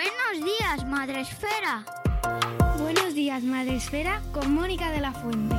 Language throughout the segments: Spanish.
Buenos días, Madre Esfera. Buenos días, Madre Esfera, con Mónica de la Fuente.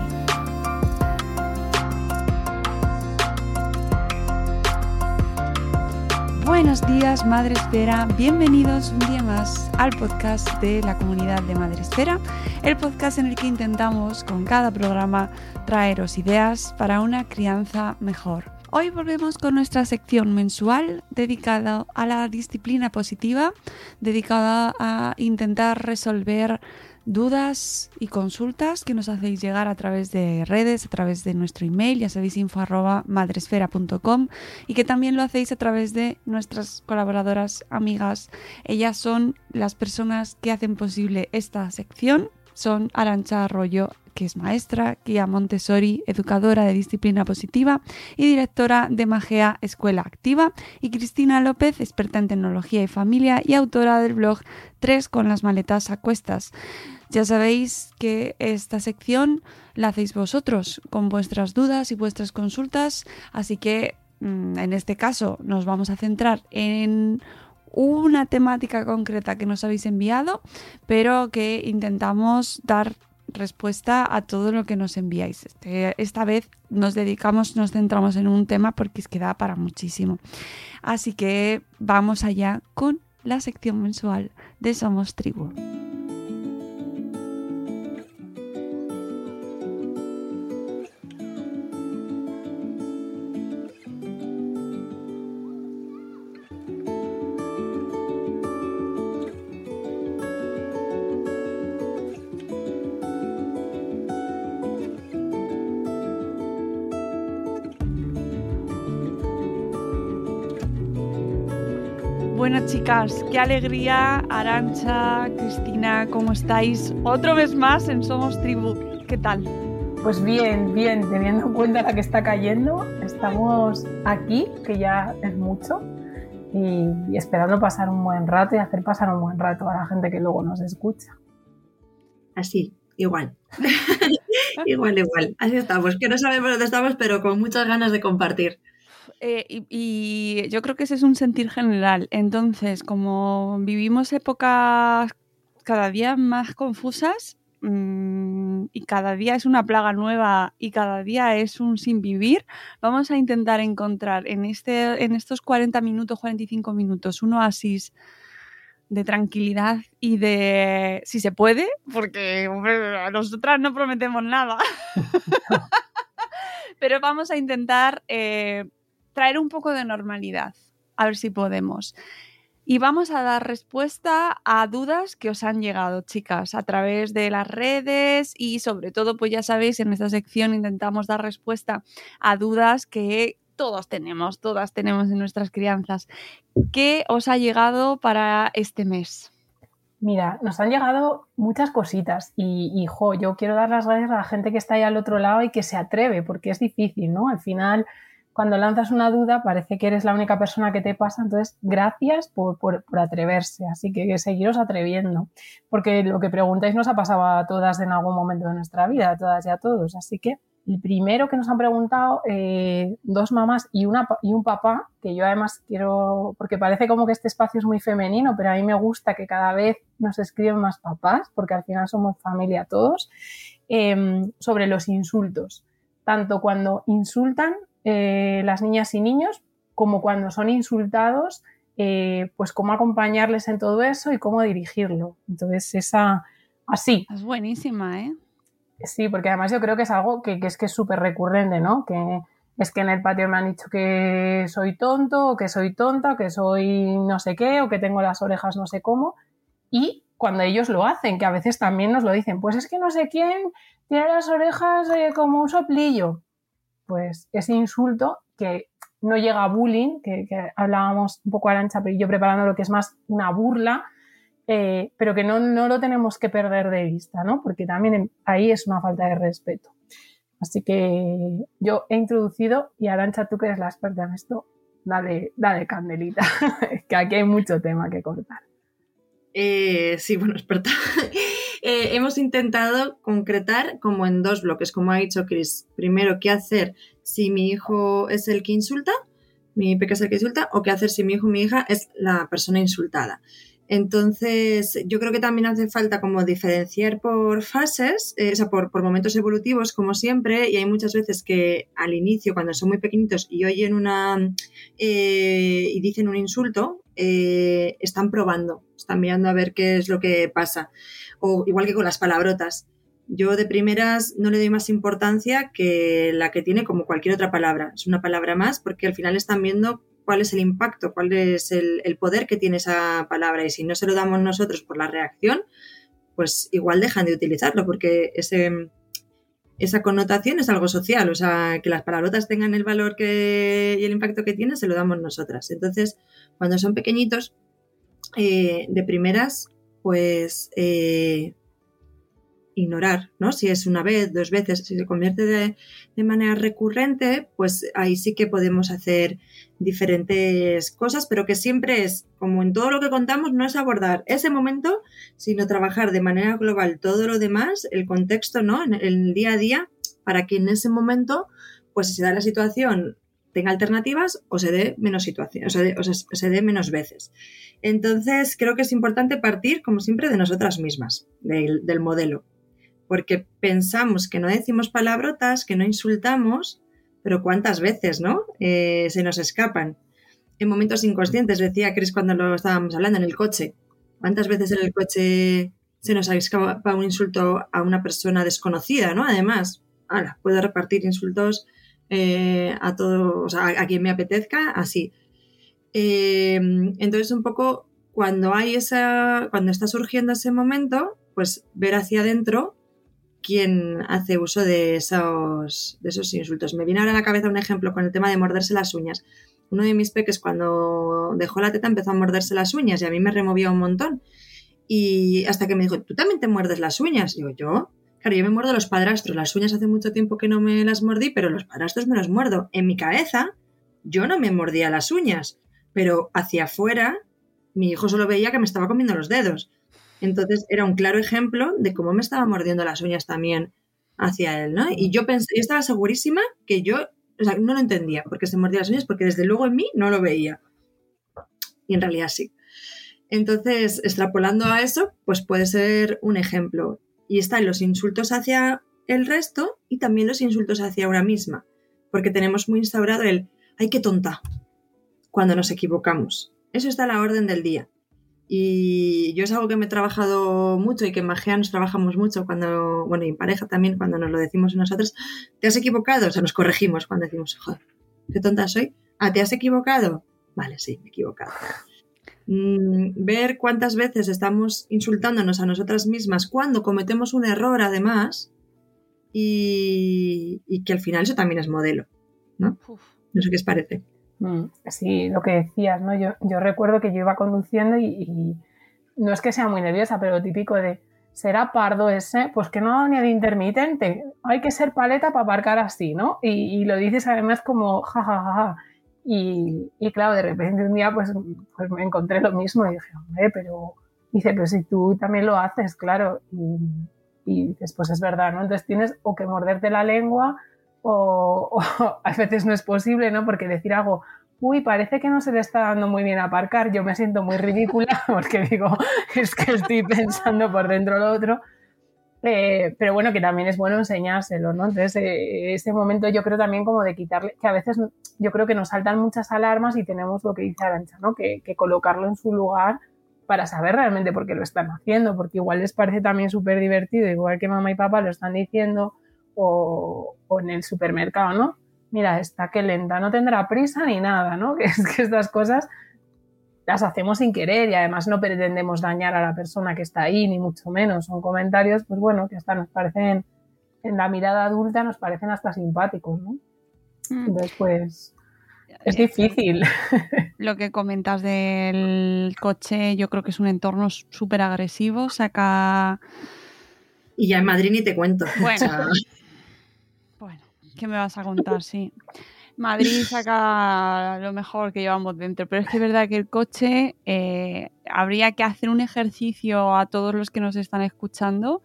Buenos días, Madre Esfera. Bienvenidos un día más al podcast de la comunidad de Madre Esfera, el podcast en el que intentamos con cada programa traeros ideas para una crianza mejor. Hoy volvemos con nuestra sección mensual dedicada a la disciplina positiva, dedicada a intentar resolver dudas y consultas que nos hacéis llegar a través de redes, a través de nuestro email, ya sabéis, info madresfera.com y que también lo hacéis a través de nuestras colaboradoras amigas. Ellas son las personas que hacen posible esta sección. Son Arancha Arroyo que es maestra, guía Montessori, educadora de disciplina positiva y directora de Magea Escuela Activa, y Cristina López, experta en tecnología y familia y autora del blog Tres con las maletas a cuestas. Ya sabéis que esta sección la hacéis vosotros con vuestras dudas y vuestras consultas, así que mm, en este caso nos vamos a centrar en una temática concreta que nos habéis enviado, pero que intentamos dar respuesta a todo lo que nos enviáis. Este, esta vez nos dedicamos, nos centramos en un tema porque es que da para muchísimo. Así que vamos allá con la sección mensual de Somos Tribu. Bueno, chicas, qué alegría, Arancha, Cristina, ¿cómo estáis? Otro mes más en Somos Tribu. ¿Qué tal? Pues bien, bien, teniendo en cuenta la que está cayendo, estamos aquí, que ya es mucho, y, esperando pasar un buen rato y hacer pasar un buen rato a la gente que luego nos escucha. Así, igual. igual, igual. Así estamos, que no sabemos dónde estamos, pero con muchas ganas de compartir. Eh, y, yo creo que ese es un sentir general. Entonces, como vivimos épocas cada día más confusas mm, y cada día es una plaga nueva y cada día es un sin vivir, vamos a intentar encontrar en, este, en estos 40 minutos, 45 minutos, un oasis de tranquilidad y de, si se puede, porque a nosotras no prometemos nada, pero vamos a intentar... Eh, traer un poco de normalidad, a ver si podemos. Y vamos a dar respuesta a dudas que os han llegado, chicas, a través de las redes y sobre todo, pues ya sabéis, en esta sección intentamos dar respuesta a dudas que todos tenemos, todas tenemos en nuestras crianzas. ¿Qué os ha llegado para este mes? Mira, nos han llegado muchas cositas y, y yo quiero dar las gracias a la gente que está ahí al otro lado y que se atreve, porque es difícil, ¿no? Al final cuando lanzas una duda parece que eres la única persona que te pasa, entonces gracias por, atreverse, así que, seguiros atreviendo, porque lo que preguntáis nos ha pasado a todas en algún momento de nuestra vida, a todas y a todos, así que el primero que nos han preguntado, eh, dos mamás y, una, y un papá, que yo además quiero, porque parece como que este espacio es muy femenino, pero a mí me gusta que cada vez nos escriben más papás, porque al final somos familia todos, em, sobre los insultos. Tanto cuando insultan eh, las niñas y niños, como cuando son insultados, eh, pues cómo acompañarles en todo eso y cómo dirigirlo. Entonces, esa, así. Es buenísima, ¿eh? Sí, porque además yo creo que es algo que, es que es súper recurrente, ¿no? Que es que en el patio me han dicho que soy tonto, o que soy tonta, o que soy no sé qué, o que tengo las orejas no sé cómo. Y cuando ellos lo hacen, que a veces también nos lo dicen, pues es que no sé quién tiene las orejas eh, como un soplillo pues ese insulto que no llega a bullying, que, hablábamos un poco a la ancha, pero yo preparando lo que es más una burla, eh, pero que no, lo tenemos que perder de vista, ¿no? Porque también ahí es una falta de respeto. Así que yo he introducido, y Arancha, tú que eres la experta en esto, dale, dale candelita, que aquí hay mucho tema que cortar. Eh, sí, bueno, experta. Eh, hemos intentado concretar como en dos bloques, como ha dicho Chris. Primero, qué hacer si mi hijo es el que insulta, mi peque es el que insulta, o qué hacer si mi hijo o mi hija es la persona insultada. Entonces, yo creo que también hace falta como diferenciar por fases, eh, o sea, por, momentos evolutivos, como siempre, y hay muchas veces que al inicio, cuando son muy pequeñitos y oyen una eh, y dicen un insulto, eh, están probando, están mirando a ver qué es lo que pasa. O igual que con las palabrotas. Yo de primeras no le doy más importancia que la que tiene como cualquier otra palabra. Es una palabra más porque al final están viendo cuál es el impacto, cuál es el, poder que tiene esa palabra. Y si no se lo damos nosotros por la reacción, pues igual dejan de utilizarlo, porque ese, esa connotación es algo social. O sea, que las palabrotas tengan el valor y el impacto que tienen, se lo damos nosotras. Entonces, cuando son pequeñitos, eh, de primeras, pues eh, ignorar, ¿no? Si es una vez, dos veces, si se convierte de, manera recurrente, pues ahí sí que podemos hacer diferentes cosas, pero que siempre es, como en todo lo que contamos, no es abordar ese momento, sino trabajar de manera global todo lo demás, el contexto, ¿no? En, el día a día, para que en ese momento, pues si se da la situación, tenga alternativas o se dé menos situaciones, o, se dé menos veces. Entonces, creo que es importante partir, como siempre, de nosotras mismas, del modelo porque pensamos que no decimos palabrotas, que no insultamos, pero cuántas veces, ¿no? Eh, se nos escapan. En momentos inconscientes, decía Chris cuando lo estábamos hablando, en el coche. ¿Cuántas veces en el coche se nos escapa un insulto a una persona desconocida, ¿no? Además, puedo repartir insultos eh, a todos, a, a, quien me apetezca, así. Eh, entonces, un poco cuando hay esa, cuando está surgiendo ese momento, pues ver hacia adentro quien hace uso de esos, de esos insultos. Me viene ahora a la cabeza un ejemplo con el tema de morderse las uñas. Uno de mis peques cuando dejó la teta empezó a morderse las uñas y a mí me removía un montón. Y hasta que me dijo, ¿tú también te muerdes las uñas? Digo, ¿yo? Claro, yo me muerdo los padrastros. Las uñas hace mucho tiempo que no me las mordí, pero los padrastros me los muerdo. En mi cabeza, yo no me mordía las uñas, pero hacia afuera, mi hijo solo veía que me estaba comiendo los dedos. Entonces era un claro ejemplo de cómo me estaba mordiendo las uñas también hacia él, ¿no? Y yo pensé, yo estaba segurísima que yo, o sea, no lo entendía porque se mordía las uñas, porque desde luego en mí no lo veía. Y en realidad sí. Entonces, extrapolando a eso, pues puede ser un ejemplo. Y están los insultos hacia el resto y también los insultos hacia una misma. Porque tenemos muy instaurado el, ay, qué tonta, cuando nos equivocamos. Eso está a la orden del día. Y yo es algo que me he trabajado mucho y que en Magia nos trabajamos mucho cuando, bueno, y en pareja también, cuando nos lo decimos nosotros, ¿te has equivocado? O sea, nos corregimos cuando decimos, joder, qué tonta soy. Ah, ¿te has equivocado? Vale, sí, me he equivocado. Mm, ver cuántas veces estamos insultándonos a nosotras mismas cuando cometemos un error, además, y, que al final eso también es modelo, ¿no? No sé qué os parece. Mm, sí, lo que decías, ¿no? Yo, yo recuerdo que yo iba conduciendo y, no es que sea muy nerviosa, pero lo típico de será pardo ese, pues que no ni de intermitente, hay que ser paleta para aparcar así, ¿no? Y, lo dices además como jajajaja. Y, y, claro, de repente un día pues, pues me encontré lo mismo y dije, hombre, pero dice, pero si tú también lo haces, claro. Y, y dices, pues es verdad, ¿no? Entonces tienes o que morderte la lengua o, a veces no es posible, ¿no? Porque decir algo, uy, parece que no se le está dando muy bien aparcar, yo me siento muy ridícula porque digo, es que estoy pensando por dentro lo otro. Eh, pero bueno, que también es bueno enseñárselo, ¿no? Entonces, eh, ese momento yo creo también como de quitarle, que a veces yo creo que nos saltan muchas alarmas y tenemos lo que dice Arancha, ¿no? Que, colocarlo en su lugar para saber realmente por qué lo están haciendo, porque igual les parece también súper divertido, igual que mamá y papá lo están diciendo, o, en el supermercado, ¿no? Mira, está que lenta, no tendrá prisa ni nada, ¿no? Que es que estas cosas las hacemos sin querer y además no pretendemos dañar a la persona que está ahí, ni mucho menos. Son comentarios, pues bueno, que hasta nos parecen, en la mirada adulta nos parecen hasta simpáticos, ¿no? Mm. Entonces, pues, es difícil. Lo que comentas del coche, yo creo que es un entorno súper agresivo, saca... Y ya en Madrid ni te cuento. Bueno, ¿Qué me vas a contar? Sí. Madrid saca lo mejor que llevamos dentro, pero es que es verdad que el coche eh, habría que hacer un ejercicio a todos los que nos están escuchando.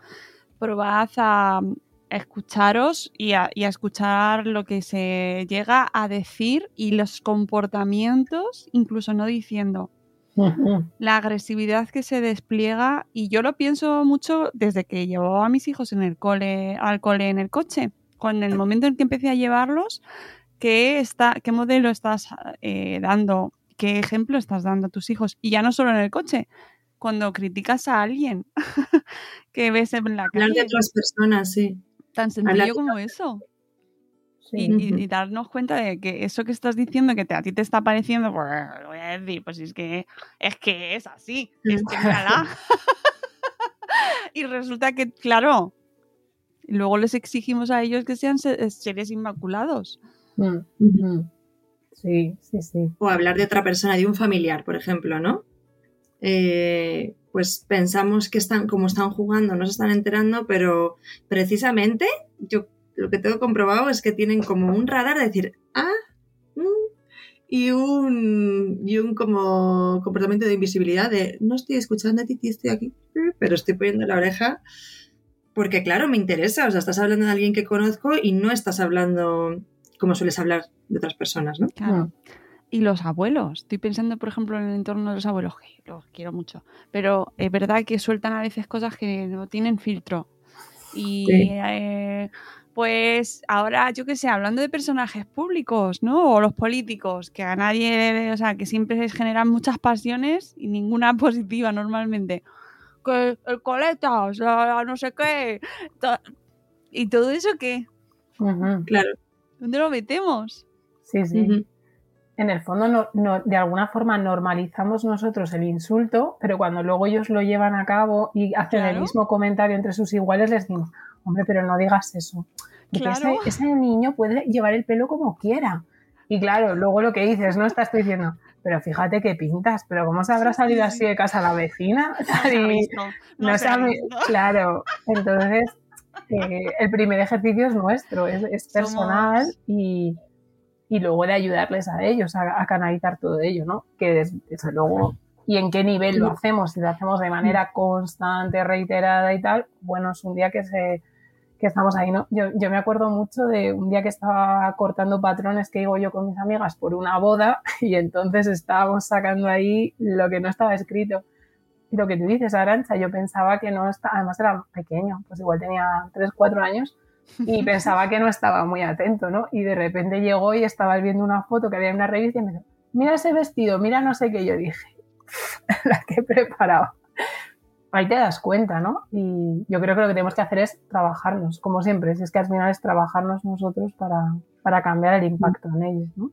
Probad a escucharos y a, y a, escuchar lo que se llega a decir y los comportamientos, incluso no diciendo, la agresividad que se despliega y yo lo pienso mucho desde que llevo a mis hijos en el cole, al cole en el coche. Con el momento en que empecé a llevarlos, ¿qué, está, qué modelo estás eh, dando? ¿Qué ejemplo estás dando a tus hijos? Y ya no solo en el coche, cuando criticas a alguien que ves en la calle. Hablar de otras personas, sí. Tan sencillo como eso. Y, darnos cuenta de que eso que estás diciendo que a ti te está pareciendo, pues lo voy a decir, pues es que es que es así, es que y resulta que, claro, luego les exigimos a ellos que sean seres inmaculados. Mm, sí, sí, sí. O hablar de otra persona, de un familiar, por ejemplo, ¿no? Eh, pues pensamos que están, como están jugando, no se están enterando, pero precisamente yo lo que tengo comprobado es que tienen como un radar de decir, ah, mm", y un, y un como comportamiento de invisibilidad de, no estoy escuchando a ti, estoy aquí, pero estoy poniendo la oreja porque claro, me interesa, o sea, estás hablando de alguien que conozco y no estás hablando como sueles hablar de otras personas, ¿no? Claro. Y los abuelos. Estoy pensando, por ejemplo, en el entorno de los abuelos, que los quiero mucho. Pero es verdad que sueltan a veces cosas que no tienen filtro. Y eh, pues ahora, yo qué sé, hablando de personajes públicos, ¿no? O los políticos, que a nadie, o sea, que siempre generan muchas pasiones y ninguna positiva normalmente. Que el coletas, no sé qué. ¿Y todo eso qué? Claro. ¿Dónde lo metemos? Sí, sí. En el fondo, no, de alguna forma normalizamos nosotros el insulto, pero cuando luego ellos lo llevan a cabo y hacen el mismo comentario entre sus iguales, les decimos, hombre, pero no digas eso. Ese, niño puede llevar el pelo como quiera. Y claro, luego lo que dices, no estás diciendo, pero fíjate que pintas, pero ¿cómo se habrá salido así de casa la vecina? No, claro, entonces eh, el primer ejercicio es nuestro, es, personal y, luego de ayudarles a ellos a, canalizar todo ello, ¿no? Que desde luego y en qué nivel lo hacemos, si lo hacemos de manera constante, reiterada y tal, bueno, es un día que se que estamos ahí, ¿no? Yo, yo, me acuerdo mucho de un día que estaba cortando patrones que digo yo con mis amigas por una boda y entonces estábamos sacando ahí lo que no estaba escrito. Y lo que tú dices, Arancha, yo pensaba que no estaba, además era pequeño, pues igual tenía 3, 4 años y pensaba que no estaba muy atento, ¿no? Y de repente llegó y estaba viendo una foto que había en una revista y me dijo, mira ese vestido, mira no sé qué, yo dije, la que he preparado ahí te das cuenta, ¿no? Y yo creo que lo que tenemos que hacer es trabajarnos, como siempre, si es que al final es trabajarnos nosotros para, para cambiar el impacto en ellos, ¿no?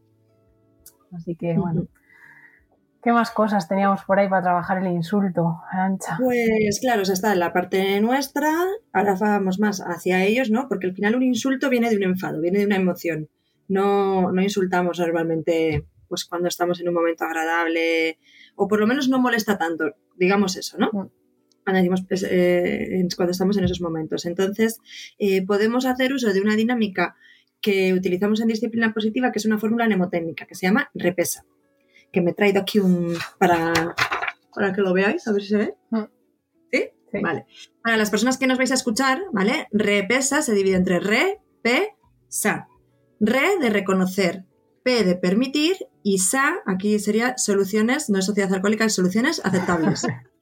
Así que, bueno. ¿Qué más cosas teníamos por ahí para trabajar el insulto, Arancha? Pues claro, o sea, está en la parte nuestra, ahora vamos más hacia ellos, ¿no? Porque al final un insulto viene de un enfado, viene de una emoción. No, no insultamos normalmente pues cuando estamos en un momento agradable, o por lo menos no molesta tanto, digamos eso, ¿no? Cuando, pues, eh, cuando estamos en esos momentos. Entonces, eh, podemos hacer uso de una dinámica que utilizamos en disciplina positiva, que es una fórmula mnemotécnica, que se llama repesa, que me he traído aquí un para, para que lo veáis, a ver si se ve. Mm. ¿Sí? Vale. Para las personas que nos vais a escuchar, ¿vale? Repesa se divide entre re, pe, sa. Re de reconocer, P de permitir y SA, aquí sería soluciones, no es sociedad alcohólica, es soluciones aceptables.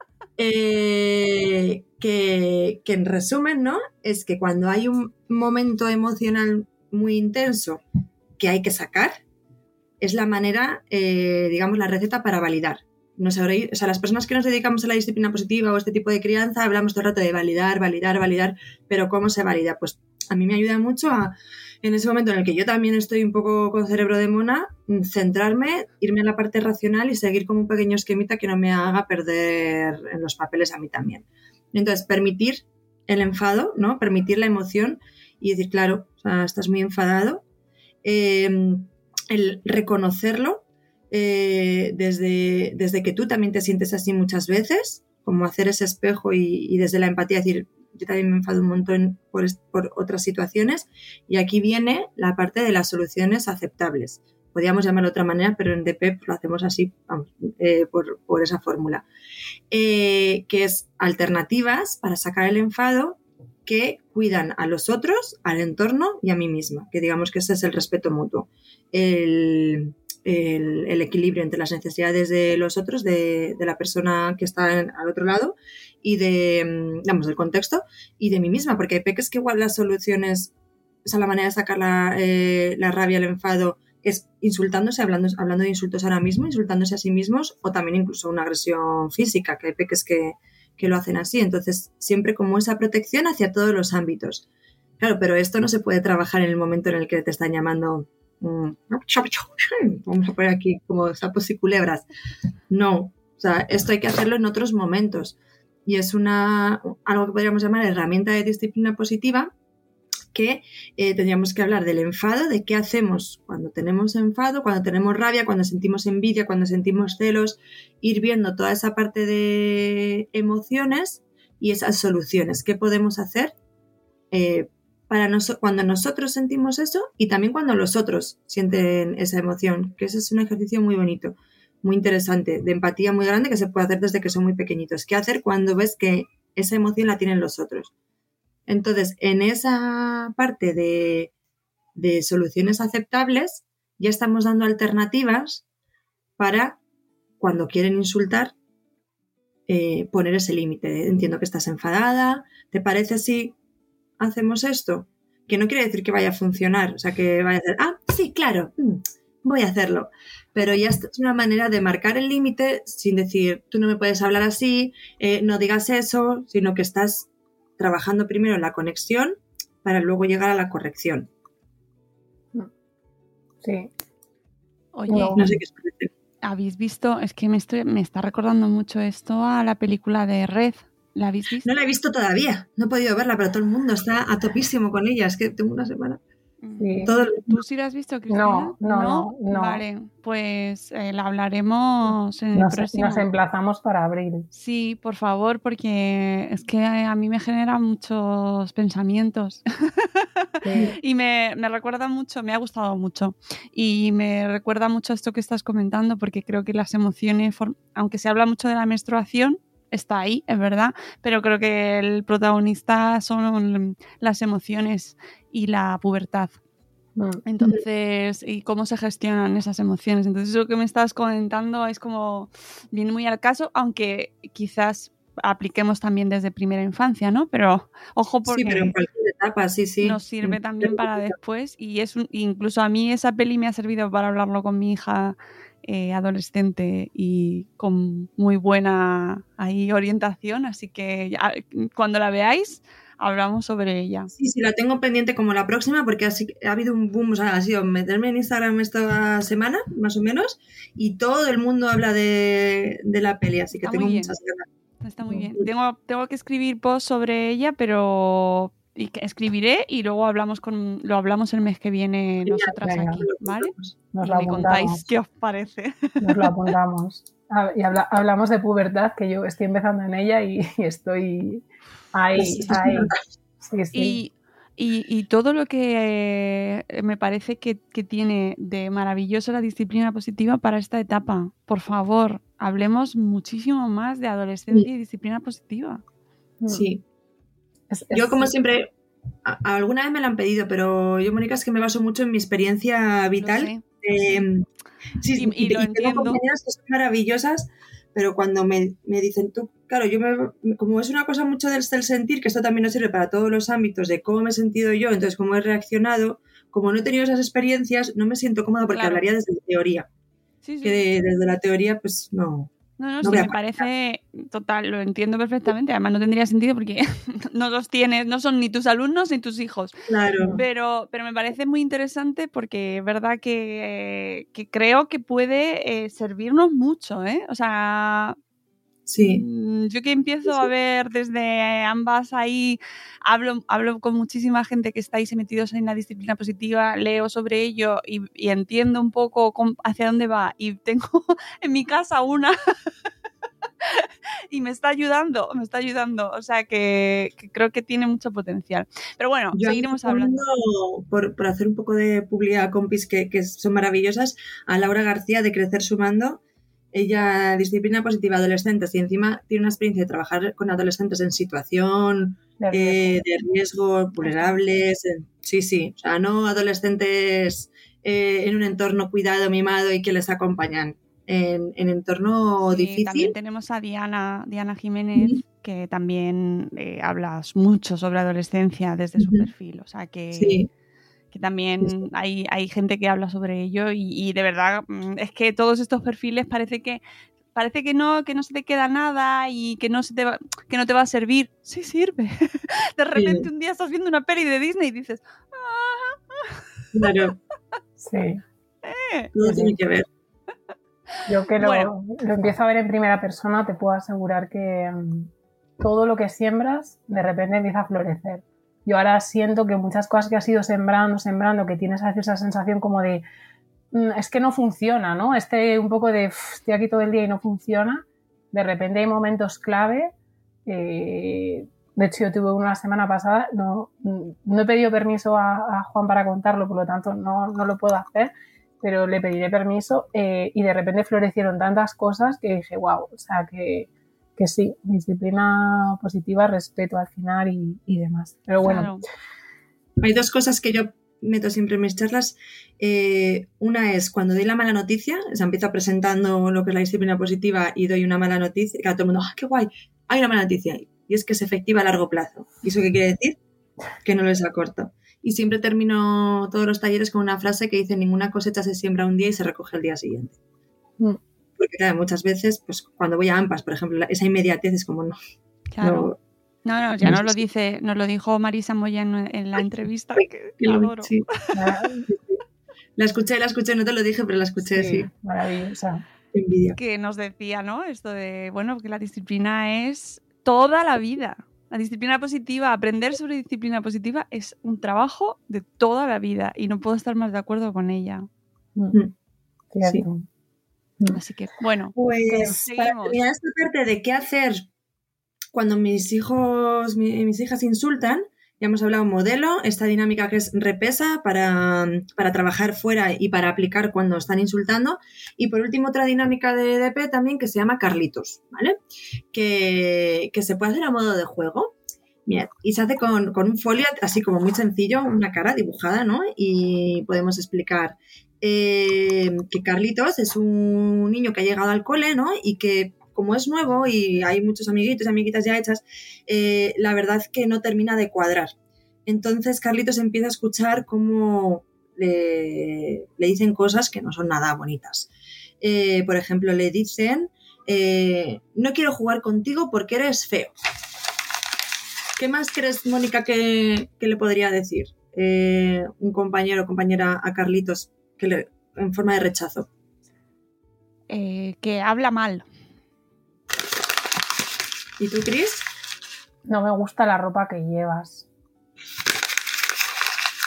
Eh, que, en resumen, ¿no? Es que cuando hay un momento emocional muy intenso que hay que sacar, es la manera, eh, digamos, la receta para validar. o sea, las personas que nos dedicamos a la disciplina positiva o este tipo de crianza, hablamos todo el rato de validar, validar, validar, pero ¿cómo se valida? Pues a mí me ayuda mucho a, en ese momento en el que yo también estoy un poco con cerebro de mona, mm, centrarme, irme a la parte racional y seguir como un pequeño esquemita que no me haga perder en los papeles a mí también. Entonces, permitir el enfado, ¿no? Permitir la emoción y decir, claro, estás muy enfadado. Em, el reconocerlo eh, desde, desde que tú también te sientes así muchas veces, como hacer ese espejo y, y desde la empatía decir, yo también me enfado un montón por, otras situaciones y aquí viene la parte de las soluciones aceptables. Podríamos llamarlo de otra manera, pero en DP lo hacemos así, vamos, eh, por, esa fórmula. Eh, que es alternativas para sacar el enfado que cuidan a los otros, al entorno y a mí misma, que digamos que ese es el respeto mutuo. El, el, equilibrio entre las necesidades de los otros, de, la persona que está al otro lado y de, mm, digamos, del contexto y de mí misma, porque hay peques que igual las soluciones, o sea, la manera de sacar la, eh, la rabia, el enfado, es insultándose, hablando, hablando de insultos ahora mismo, insultándose a sí mismos o también incluso una agresión física, que hay peques que, que lo hacen así. Entonces, siempre como esa protección hacia todos los ámbitos. Claro, pero esto no se puede trabajar en el momento en el que te están llamando Mm, vamos a poner aquí como sapos y culebras. No, o sea, esto hay que hacerlo en otros momentos. Y es una, algo que podríamos llamar herramienta de disciplina positiva, que eh, tendríamos que hablar del enfado, de qué hacemos cuando tenemos enfado, cuando tenemos rabia, cuando sentimos envidia, cuando sentimos celos, ir viendo toda esa parte de emociones y esas soluciones. ¿Qué podemos hacer eh, para cuando nosotros sentimos eso y también cuando los otros sienten esa emoción, que ese es un ejercicio muy bonito, muy interesante, de empatía muy grande que se puede hacer desde que son muy pequeñitos. ¿Qué hacer cuando ves que esa emoción la tienen los otros? Entonces, en esa parte de, soluciones aceptables, ya estamos dando alternativas para cuando quieren insultar, eh, poner ese límite. Entiendo que estás enfadada, ¿te parece así? hacemos esto, que no quiere decir que vaya a funcionar, o sea, que vaya a hacer, ah, sí, claro, mm, voy a hacerlo. Pero ya es una manera de marcar el límite sin decir, tú no me puedes hablar así, eh, no digas eso, sino que estás trabajando primero en la conexión para luego llegar a la corrección. Sí. Oye, no, sé qué parece. ¿Habéis visto? Es que me, estoy, me está recordando mucho esto a la película de Red, ¿La habéis visto? No la he visto todavía, no he podido verla, pero todo el mundo está a topísimo con ella. Es que tengo una semana. Sí. ¿Tú sí la has visto, Cristina? No, no, no. Vale, pues eh, la hablaremos en nos, el próximo. Nos emplazamos para abril. Sí, por favor, porque es que a mí me genera muchos pensamientos. y me, me, recuerda mucho, me ha gustado mucho. Y me recuerda mucho esto que estás comentando, porque creo que las emociones, aunque se habla mucho de la menstruación, está ahí, es verdad, pero creo que el protagonista son las emociones y la pubertad. Mm. Entonces, y cómo se gestionan esas emociones. Entonces, eso que me estás comentando es como, viene muy al caso, aunque quizás apliquemos también desde primera infancia, ¿no? Pero ojo porque sí, pero en cualquier etapa, sí, sí. nos sirve también para después y es incluso a mí esa peli me ha servido para hablarlo con mi hija eh, adolescente y con muy buena ahí, orientación, así que cuando la veáis hablamos sobre ella. Sí, sí, la tengo pendiente como la próxima porque ha habido un boom, o sea, ha sido meterme en Instagram esta semana, más o menos, y todo el mundo habla de, la peli, así que tengo muchas ganas. Está muy bien. Tengo, tengo que escribir post sobre ella, pero, y que escribiré y luego hablamos con lo hablamos el mes que viene nosotras aquí, ¿vale? Nos y me contáis qué os parece. Nos lo apuntamos. Ah, y hablamos de pubertad, que yo estoy empezando en ella y, estoy ahí, ahí. Sí, sí. Y, y, todo lo que eh, me parece que, que, tiene de maravilloso la disciplina positiva para esta etapa. Por favor, hablemos muchísimo más de adolescencia y disciplina positiva. Sí, yo, como siempre, alguna vez me la han pedido, pero yo, Mónica, es que me baso mucho en mi experiencia vital. Em, sí, y, tengo compañeras que son maravillosas, pero cuando me, dicen tú, claro, yo me, como es una cosa mucho del, sentir, que esto también nos sirve para todos los ámbitos de cómo me he sentido yo, entonces cómo he reaccionado, como no he tenido esas experiencias, no me siento cómoda porque hablaría desde la teoría. Que desde la teoría, pues no, no, no, sí, me parece total, lo entiendo perfectamente. Además, no tendría sentido porque no los tienes, no son ni tus alumnos ni tus hijos. Claro. Pero, pero me parece muy interesante porque es verdad que, creo que puede eh, servirnos mucho, ¿eh? O sea, Sí. Mm, yo que empiezo a ver desde ambas ahí, hablo, hablo con muchísima gente que está ahí metidos en la disciplina positiva, leo sobre ello y, entiendo un poco hacia dónde va. Y tengo en mi casa una y me está ayudando, me está ayudando. O sea que, creo que tiene mucho potencial. Pero bueno, seguiremos hablando. Por, hacer un poco de publicidad compis que, que son maravillosas, a Laura García de Crecer Sumando ella disciplina positiva adolescentes y encima tiene una experiencia de trabajar con adolescentes en situación de riesgo, eh, vulnerables. sí, sí, o sea, no adolescentes eh, en un entorno cuidado, mimado y que les acompañan en, en entorno Sí, difícil. También tenemos a Diana, Diana Jiménez, que también eh, habla mucho sobre adolescencia desde su perfil. O sea que, Sí. Que también hay, hay gente que habla sobre ello y, y de verdad mm, es que todos estos perfiles parece que parece que no, que no se te queda nada y que no se te va, que no te va a servir. Sí sirve. De repente un día estás viendo una peli de Disney y dices, "Ah, Claro, Sí. eh". tiene que ver. Yo que lo, Bueno. lo empiezo a ver en primera persona, te puedo asegurar que mm, todo lo que siembras de repente empieza a florecer. Yo ahora siento que muchas cosas que has ido sembrando, sembrando, que tienes a veces esa sensación como de "Mm, es que no funciona, ¿no? Este un poco de "Uf, estoy aquí todo el día y no funciona. De repente hay momentos clave. eh, de hecho, yo tuve uno la semana pasada, no, no he pedido permiso a, a Juan para contarlo, por lo tanto no, no lo puedo hacer pero le pediré permiso eh, y de repente florecieron tantas cosas que dije, wow, o sea, que, que sí, disciplina positiva, respeto al final y, y demás. Pero bueno, Claro. Hay dos cosas que yo meto siempre en mis charlas. Eh, una es cuando doy la mala noticia, o sea, empiezo presentando lo que es la disciplina positiva y doy una mala noticia, y claro, todo el mundo, ¡ah, qué guay! Hay una mala noticia. Y es que es efectiva a largo plazo. ¿Y eso qué quiere decir? Que no les a corto. Y siempre termino todos los talleres con una frase que dice, ninguna cosecha se siembra un día y se recoge el día siguiente. Mm. Porque claro, muchas veces, pues cuando voy a AMPAS, por ejemplo, esa inmediatez es como, no, Claro. no, No, no, ya No nos lo dice, nos lo dijo Marisa Moya en, en la entrevista, que adoro. sí. La escuché, la escuché, no te lo dije, pero la escuché, sí. sí, maravillosa. Envidia. que nos decía, ¿no? Esto de, bueno, que la disciplina es toda la vida. La disciplina positiva, aprender sobre disciplina positiva es un trabajo de toda la vida y no puedo estar más de acuerdo con ella. Mm, Cierto. Así que, bueno, Pues para terminar esta parte de qué hacer cuando mis hijos, mi- mis hijas insultan, ya hemos hablado modelo, esta dinámica que es repesa para, para trabajar fuera y para aplicar cuando están insultando. Y por último, otra dinámica de EDP también que se llama Carlitos, ¿vale? Que, que se puede hacer a modo de juego. Mirad, y se hace con, con un folio así como muy sencillo, una cara dibujada, ¿no? Y podemos explicar eh, que Carlitos es un niño que ha llegado al cole, ¿no? Y que como es nuevo y hay muchos amiguitos y amiguitas ya hechas, eh, la verdad que no termina de cuadrar. Entonces Carlitos empieza a escuchar cómo le, dicen cosas que no son nada bonitas. Eh, por ejemplo, le dicen, no quiero jugar contigo porque eres feo. ¿Qué más crees, Mónica, que, le podría decir un compañero o compañera a Carlitos que le, en forma de rechazo? eh, que habla mal. ¿Y tú, Cris? No me gusta la ropa que llevas.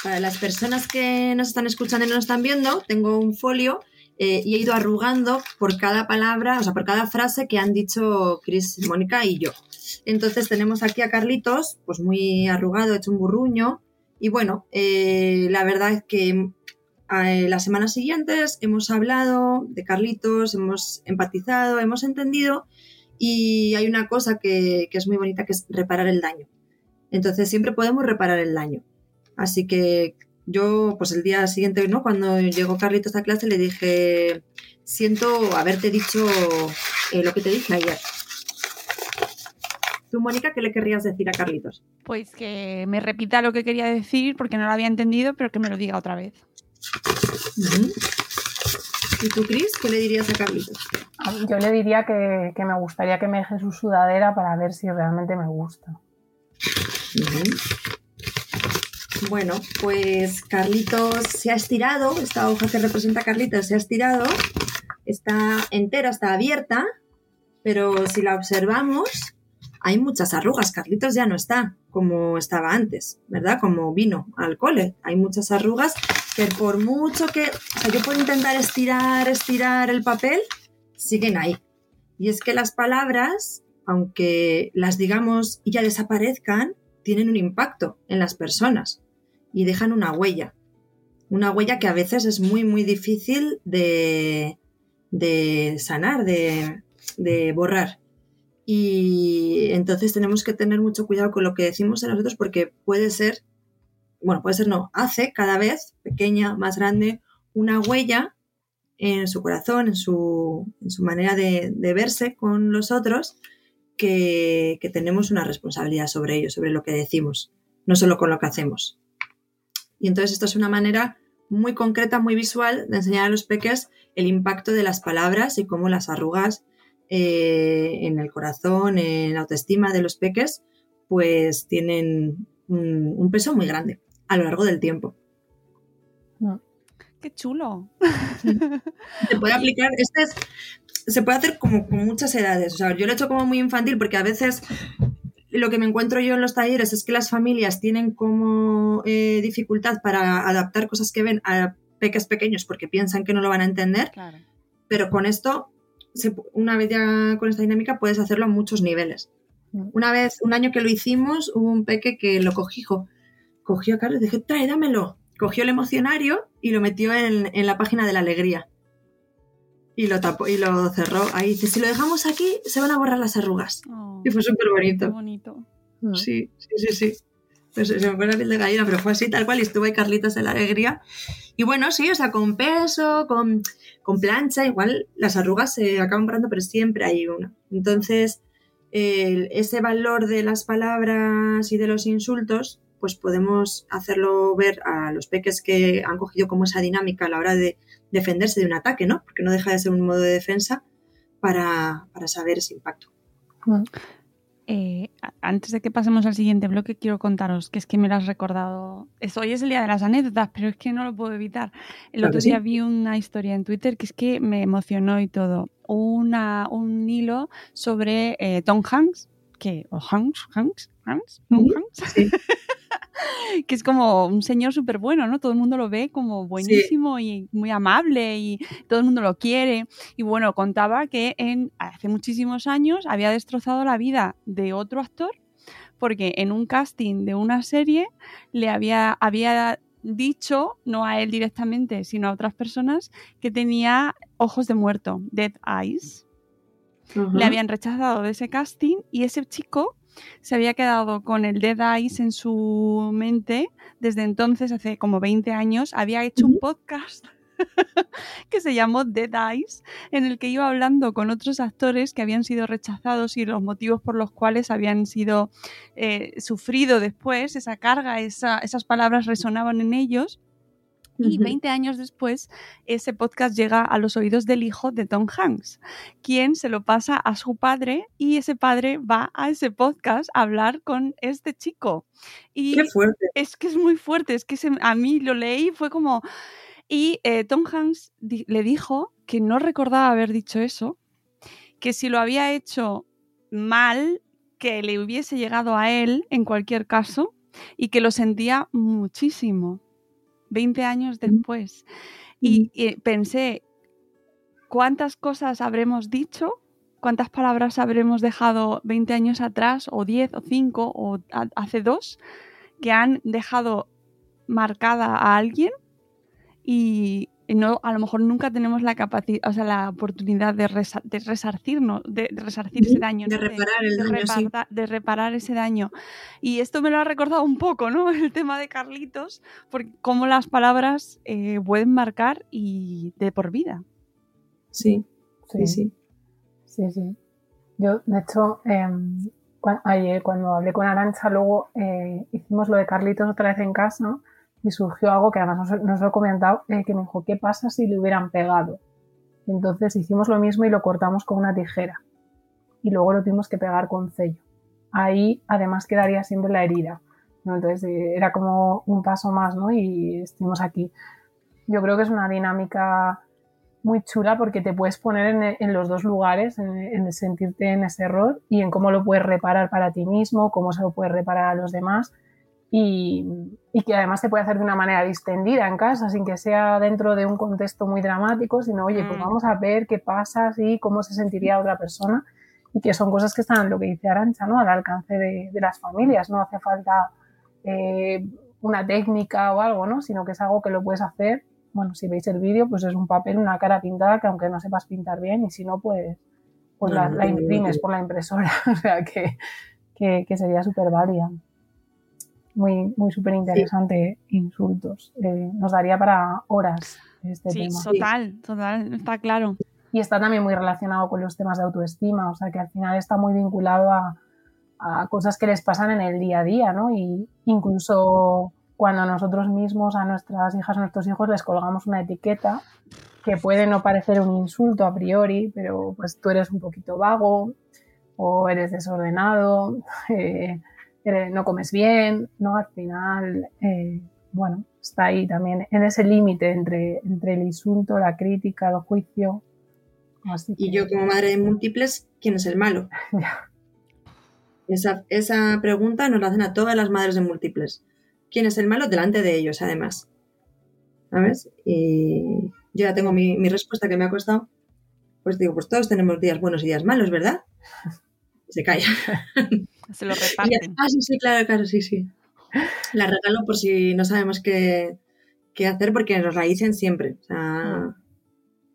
Para las personas que nos están escuchando y no nos están viendo, tengo un folio eh, y he ido arrugando por cada palabra, o sea, por cada frase que han dicho Cris, Mónica y yo. Entonces tenemos aquí a Carlitos, pues muy arrugado, hecho un burruño. Y bueno, eh, la verdad es que las semanas siguientes hemos hablado de Carlitos, hemos empatizado, hemos entendido y hay una cosa que, que es muy bonita que es reparar el daño. Entonces siempre podemos reparar el daño. Así que yo, pues el día siguiente, ¿no? Cuando llegó Carlitos a clase, le dije, siento haberte dicho eh, lo que te dije ayer. Tú, Mónica, ¿qué le querrías decir a Carlitos? Pues que me repita lo que quería decir porque no lo había entendido, pero que me lo diga otra vez. ¿Y tú, Cris, qué le dirías a Carlitos? Yo le diría que, que me gustaría que me deje su sudadera para ver si realmente me gusta. Bueno, pues Carlitos se ha estirado, esta hoja que representa a Carlitos se ha estirado, está entera, está abierta, pero si la observamos, hay muchas arrugas. Carlitos ya no está como estaba antes, ¿verdad? Como vino al cole. Hay muchas arrugas que por mucho que, yo puedo intentar estirar, estirar el papel, siguen ahí. Y es que las palabras, aunque las digamos y ya desaparezcan, tienen un impacto en las personas y dejan una huella. Una huella que a veces es muy, muy difícil de, de sanar, de, de borrar. Y entonces tenemos que tener mucho cuidado con lo que decimos de nosotros porque puede ser, bueno, puede ser no, hace cada vez pequeña, más grande, una huella en su corazón, en su, manera de, verse con los otros, que, tenemos una responsabilidad sobre ellos, sobre lo que decimos, no solo con lo que hacemos. Y entonces esto es una manera muy concreta, muy visual de enseñar a los peques el impacto de las palabras y cómo las arrugas eh, en el corazón, en la autoestima de los peques, pues tienen un, peso muy grande a lo largo del tiempo. ¡Qué chulo! Se puede aplicar, este se puede hacer como con muchas edades. O sea, yo lo he hecho como muy infantil porque a veces lo que me encuentro yo en los talleres es que las familias tienen como eh, dificultad para adaptar cosas que ven a peques pequeños porque piensan que no lo van a entender. Pero con esto, una vez ya con esta dinámica, puedes hacerlo a muchos niveles. Mm. Una vez, un año que lo hicimos, hubo un peque que lo cogió, cogió a Carlos y dije, trae, dámelo. Cogió el emocionario y lo metió en, la página de la alegría. Y lo tapó y lo cerró. Ahí dice, si lo dejamos aquí, se van a borrar las arrugas. Oh, y fue súper bonito. bonito. Mm. Sí, sí, sí, sí. Pues se me pone la piel de gallina, pero fue así, tal cual, y estuvo ahí Carlitos en la alegría. Y bueno, sí, o sea, con peso, con, con plancha, igual las arrugas se acaban borrando, pero siempre hay una. Entonces, ese valor de las palabras y de los insultos, pues podemos hacerlo ver a los peques que han cogido como esa dinámica a la hora de defenderse de un ataque, ¿no? Porque no deja de ser un modo de defensa para, saber ese impacto. Eh, antes de que pasemos al siguiente bloque, quiero contaros que es que me lo has recordado. hoy es el día de las anécdotas, pero es que no lo puedo evitar. El otro día vi una historia en Twitter que es que me emocionó y todo. Una, un hilo sobre eh, Tom Hanks, que, o Tom Hanks. que es como un señor súper bueno, ¿no? Todo el mundo lo ve como buenísimo y muy amable y todo el mundo lo quiere. Y bueno, contaba que en, hace muchísimos años había destrozado la vida de otro actor porque en un casting de una serie le había, había dicho, no a él directamente, sino a otras personas, que tenía ojos de muerto, dead eyes. Le habían rechazado de ese casting y ese chico se había quedado con el Dead Eyes en su mente desde entonces, hace como 20 años, había hecho un podcast que se llamó Dead Eyes, en el que iba hablando con otros actores que habían sido rechazados y los motivos por los cuales habían sido eh, sufrido después, esa carga, esas palabras resonaban en ellos. Y 20 años después, ese podcast llega a los oídos del hijo de Tom Hanks, quien se lo pasa a su padre y ese padre va a ese podcast a hablar con este chico. Y Qué fuerte. Es que es muy fuerte, es que a mí lo leí y fue como... Y eh, Tom Hanks le dijo que no recordaba haber dicho eso, que si lo había hecho mal, que le hubiese llegado a él en cualquier caso y que lo sentía muchísimo 20 años después. Y, pensé, ¿cuántas cosas habremos dicho? ¿Cuántas palabras habremos dejado 20 años atrás, o 10, o 5, o hace dos, que han dejado marcada a alguien? Y, no, a lo mejor nunca tenemos la capacidad, o sea, la oportunidad de, resarcirnos, de, resarcir ese daño, de reparar el daño, de reparar ese daño. Y esto me lo ha recordado un poco, ¿no? El tema de Carlitos, porque cómo las palabras eh, pueden marcar y de por vida. Sí, sí, sí. Sí, sí. Yo, de hecho, em, ayer cuando hablé con Arancha, luego eh, hicimos lo de Carlitos otra vez en casa y surgió algo que además nos, lo he comentado, eh, que me dijo, ¿qué pasa si le hubieran pegado? entonces hicimos lo mismo y lo cortamos con una tijera. Y luego lo tuvimos que pegar con sello. Ahí además quedaría siempre la herida. Entonces eh, era como un paso más, ¿no? Y estuvimos aquí. Yo creo que es una dinámica muy chula porque te puedes poner en, los dos lugares, en, en, sentirte en ese error y en cómo lo puedes reparar para ti mismo, cómo se lo puedes reparar a los demás y, que además se puede hacer de una manera distendida en casa, sin que sea dentro de un contexto muy dramático, sino, oye, pues mm. vamos a ver qué pasa, y cómo se sentiría otra persona, y que son cosas que están, lo que dice Arancha, ¿no? al alcance de, las familias, no hace falta eh, una técnica o algo, ¿no? sino que es algo que lo puedes hacer, bueno, si veis el vídeo, pues es un papel, una cara pintada, que aunque no sepas pintar bien, y si no, pues, pues la, imprimes por la impresora, o sea que, que, que sería súper válida muy, muy súper interesante, insultos. Eh, nos daría para horas este sí, tema. Total, total, está claro. Y está también muy relacionado con los temas de autoestima, o sea que al final está muy vinculado a, a cosas que les pasan en el día a día, ¿no? Y incluso cuando nosotros mismos a nuestras hijas, a nuestros hijos les colgamos una etiqueta que puede no parecer un insulto a priori, pero pues tú eres un poquito vago o eres desordenado, eh, no comes bien, ¿no? Al final, eh, bueno, está ahí también en ese límite entre, entre el insulto, la crítica, el juicio. Y yo como madre de múltiples, ¿quién es el malo? esa, esa pregunta nos la hacen a todas las madres de múltiples. ¿Quién es el malo? Delante de ellos, además. ¿Sabes? Y yo ya tengo mi, mi respuesta que me ha costado. Pues digo, pues todos tenemos días buenos y días malos, ¿verdad? Se calla. Se lo reparten. ah, sí, sí, claro, claro, sí, sí. La regalo por si no sabemos qué, qué hacer porque nos la dicen siempre. O sea, mm.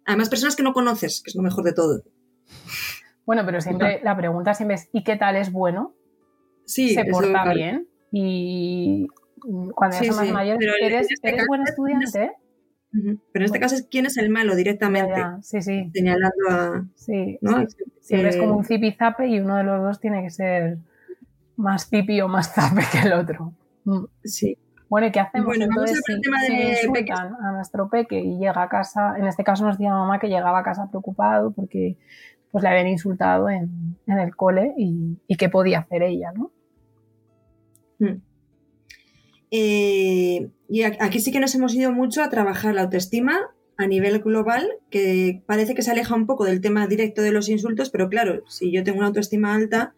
además, personas que no conoces, que es lo mejor de todo. Bueno, pero siempre la pregunta siempre es ¿y qué tal es bueno? Sí, ¿Se porta bien? Y cuando ya más mayores, ¿eres, este ¿eres buen estudiante? Pero en este caso es quién es el malo directamente. Sí, sí. Señalando a. Sí, ¿no? Siempre es como un zipizape y uno de los dos tiene que ser más pipi o más zape que el otro. Mm. Sí. Bueno, ¿y qué hacemos bueno, entonces si, si a nuestro peque y llega a casa? En este caso nos decía mamá que llegaba a casa preocupado porque pues le habían insultado en, en el cole y, y, qué podía hacer ella, ¿no? Mm. Eh, y aquí sí que nos hemos ido mucho a trabajar la autoestima a nivel global, que parece que se aleja un poco del tema directo de los insultos, pero claro, si yo tengo una autoestima alta,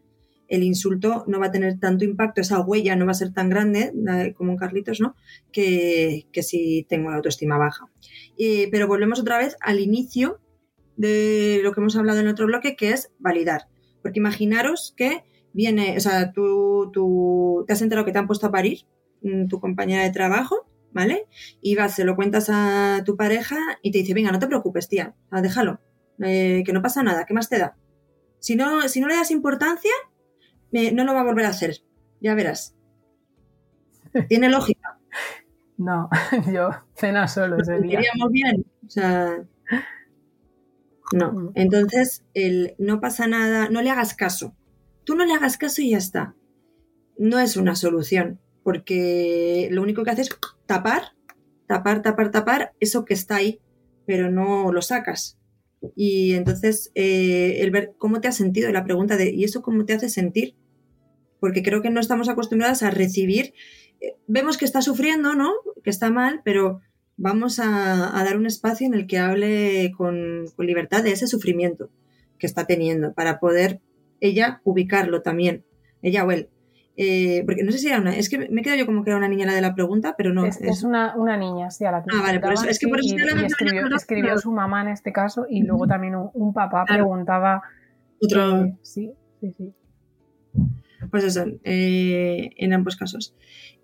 el insulto no va a tener tanto impacto, esa huella no va a ser tan grande como en Carlitos, ¿no? Que, si tengo la autoestima baja. Eh, pero volvemos otra vez al inicio de lo que hemos hablado en otro bloque, que es validar. Porque imaginaros que viene, o sea, tú, tú te has enterado que te han puesto a parir, mm, tu compañera de trabajo, ¿vale? Y vas, se lo cuentas a tu pareja y te dice, venga, no te preocupes, tía, déjalo, eh, que no pasa nada, ¿qué más te da? Si no, si no le das importancia, no lo va a volver a hacer, ya verás. ¿Tiene lógica? No, yo cena solo ese día. bien, o sea... No, mm. entonces el no pasa nada, no le hagas caso. Tú no le hagas caso y ya está. No es una solución, porque lo único que haces es tapar, tapar, tapar, tapar eso que está ahí, pero no lo sacas. Y entonces eh, el ver cómo te has sentido, la pregunta de ¿y eso cómo te hace sentir? Porque creo que no estamos acostumbradas a recibir. Eh, vemos que está sufriendo, ¿no? Que está mal, pero vamos a, dar un espacio en el que hable con, libertad de ese sufrimiento que está teniendo, para poder ella ubicarlo también, ella o él. Eh, porque no sé si era una, es que me quedo yo como que era una niña la de la pregunta, pero no. Es, es... una, una, niña, sí, a la que Ah, vale, por eso, es que por eso y, escribió, escribió su mamá en este caso y luego también un, papá preguntaba. Otro. Eh, sí, sí, sí. Pues eso, eh, en ambos casos.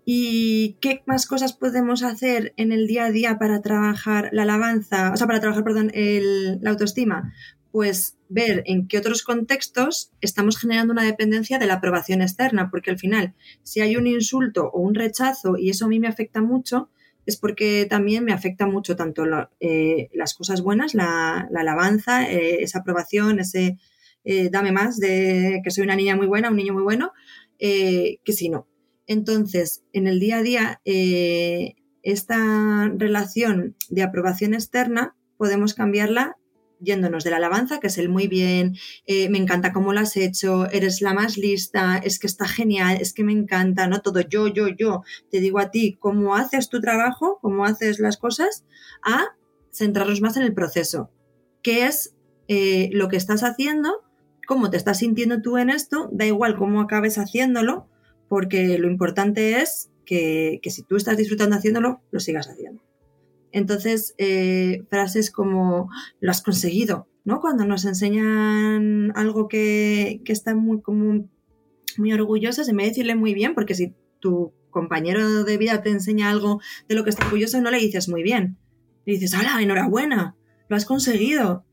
¿Y qué más cosas podemos hacer en el día a día para trabajar la alabanza, o sea, para trabajar, perdón, la autoestima? Pues ver en qué otros contextos estamos generando una dependencia de la aprobación externa, porque al final, si hay un insulto o un rechazo y eso a mí me afecta mucho, es porque también me afecta mucho tanto eh, las cosas buenas, la, alabanza, eh, esa aprobación, ese eh, dame más de que soy una niña muy buena, un niño muy bueno, que si no. Entonces, en el día a día, eh, esta relación de aprobación externa podemos cambiarla yéndonos de la alabanza, que es el muy bien, eh, me encanta cómo lo has hecho, eres la más lista, es que está genial, es que me encanta, ¿no? Todo yo, yo, yo, te digo a ti cómo haces tu trabajo, cómo haces las cosas, a centrarnos más en el proceso, qué es eh, lo que estás haciendo, cómo te estás sintiendo tú en esto, da igual cómo acabes haciéndolo, porque lo importante es que, si tú estás disfrutando haciéndolo, lo sigas haciendo. Entonces, eh, frases como lo has conseguido, ¿no? Cuando nos enseñan algo que, están muy, como muy orgullosas, en vez de decirle muy bien, porque si tu compañero de vida te enseña algo de lo que está orgulloso, no le dices muy bien. Le dices, ¡hala, enhorabuena! Lo has conseguido.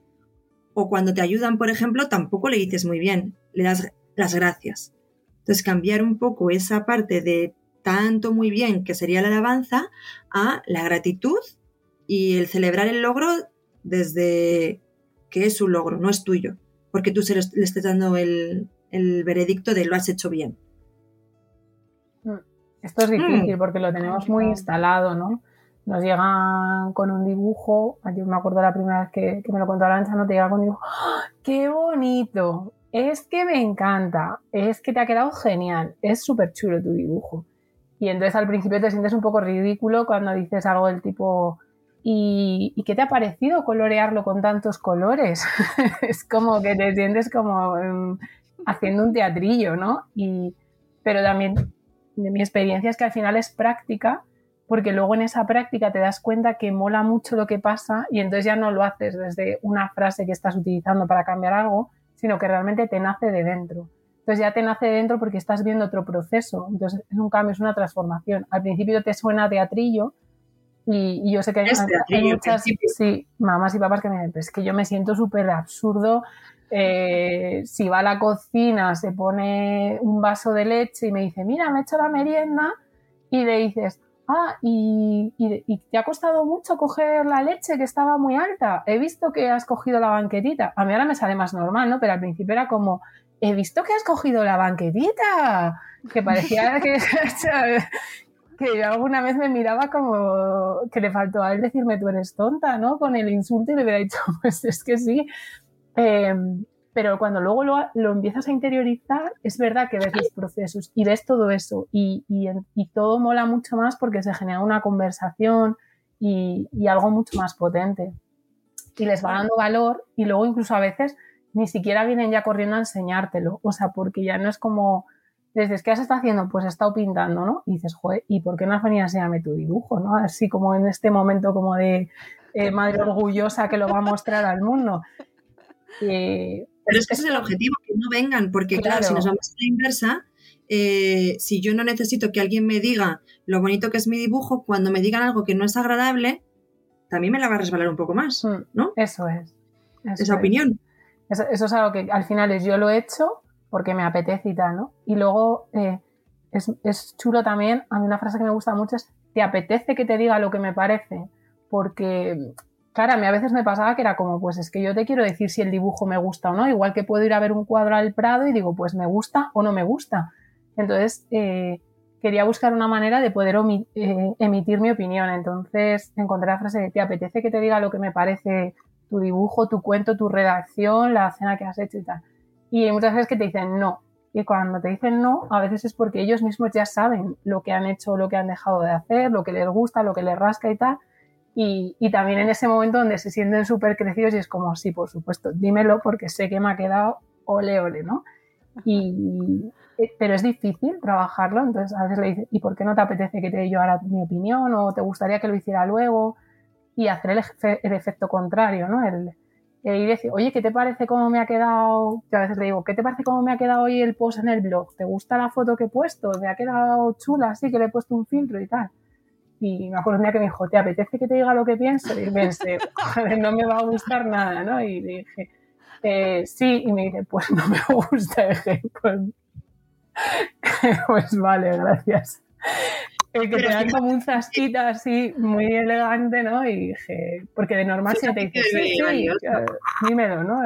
O cuando te ayudan, por ejemplo, tampoco le dices muy bien, le das las gracias. Entonces, cambiar un poco esa parte de tanto muy bien que sería la alabanza a la gratitud y el celebrar el logro desde que es un logro, no es tuyo, porque tú se le, estés dando el, el veredicto de lo has hecho bien. Mm. Esto es difícil porque lo tenemos muy instalado, ¿no? Nos llegan con un dibujo, yo me acuerdo la primera vez que, que me lo contó Arancha, no te llega con un dibujo, ¡Ah! ¡qué bonito! Es que me encanta, es que te ha quedado genial, es súper chulo tu dibujo. Y entonces al principio te sientes un poco ridículo cuando dices algo del tipo, ¿y, ¿y qué te ha parecido colorearlo con tantos colores? es como que te sientes como um, haciendo un teatrillo, ¿no? Y, pero también de mi experiencia es que al final es práctica, porque luego en esa práctica te das cuenta que mola mucho lo que pasa y entonces ya no lo haces desde una frase que estás utilizando para cambiar algo, sino que realmente te nace de dentro. Entonces ya te nace de dentro porque estás viendo otro proceso. Entonces es un cambio, es una transformación. Al principio te suena teatrillo y, y yo sé que hay, hay muchas sí, mamás y papás que me dicen, pues es que yo me siento súper absurdo eh, si va a la cocina, se pone un vaso de leche y me dice, mira, me he hecho la merienda, y le dices, ah, y, y, y, te ha costado mucho coger la leche que estaba muy alta. He visto que has cogido la banquetita. A mí ahora me sale más normal, ¿no? Pero al principio era como, he visto que has cogido la banquetita. Que parecía que, que yo alguna vez me miraba como que le faltó a él decirme tú eres tonta, ¿no? Con el insulto y le hubiera dicho, pues es que sí. Eh, pero cuando luego lo, empiezas a interiorizar, es verdad que ves los procesos y ves todo eso y, todo mola mucho más porque se genera una conversación y, algo mucho más potente. Y les va dando valor y luego incluso a veces ni siquiera vienen ya corriendo a enseñártelo, o sea, porque ya no es como, desde ¿qué has estado haciendo? Pues he estado pintando, ¿no? Y dices, joder, ¿y por qué no has venido a tu dibujo, ¿no? Así como en este momento como de eh, madre orgullosa que lo va a mostrar al mundo. Eh, pero es que ese es el objetivo, que no vengan, porque claro, claro si nos vamos a la inversa, eh, si yo no necesito que alguien me diga lo bonito que es mi dibujo, cuando me digan algo que no es agradable, también me la va a resbalar un poco más, ¿no? Eso es. Eso Esa es. opinión. Eso, eso, es algo que al final es yo lo he hecho porque me apetece y tal, ¿no? Y luego eh, es, es chulo también, a mí una frase que me gusta mucho es, te apetece que te diga lo que me parece, porque claro, a mí a veces me pasaba que era como, pues es que yo te quiero decir si el dibujo me gusta o no, igual que puedo ir a ver un cuadro al Prado y digo, pues me gusta o no me gusta. Entonces, eh, quería buscar una manera de poder eh, emitir mi opinión. Entonces, encontré la frase de, ¿te apetece que te diga lo que me parece tu dibujo, tu cuento, tu redacción, la cena que has hecho y tal? Y hay muchas veces que te dicen no. Y cuando te dicen no, a veces es porque ellos mismos ya saben lo que han hecho, lo que han dejado de hacer, lo que les gusta, lo que les rasca y tal y, y, también en ese momento donde se sienten súper crecidos y es como, sí, por supuesto, dímelo porque sé que me ha quedado ole, ole, ¿no? Y, eh, pero es difícil trabajarlo, entonces a veces le dices, ¿y por qué no te apetece que te dé yo ahora mi opinión? ¿O te gustaría que lo hiciera luego? Y hacer el, el efecto contrario, ¿no? El, el ir decir, oye, ¿qué te parece cómo me ha quedado? Yo a veces le digo, ¿qué te parece cómo me ha quedado hoy el post en el blog? ¿Te gusta la foto que he puesto? Me ha quedado chula, así que le he puesto un filtro y tal. Y me acuerdo un día que me dijo, ¿te apetece que te diga lo que pienso? Y pensé, no me va a gustar nada, ¿no? Y dije, eh, sí, y me dice, pues no me gusta. Y dije, pues, pues vale, gracias. El que te dan como un zasquita así muy elegante, ¿no? Y dije, porque de normal si te dice, sí, sí, dímelo, ¿no?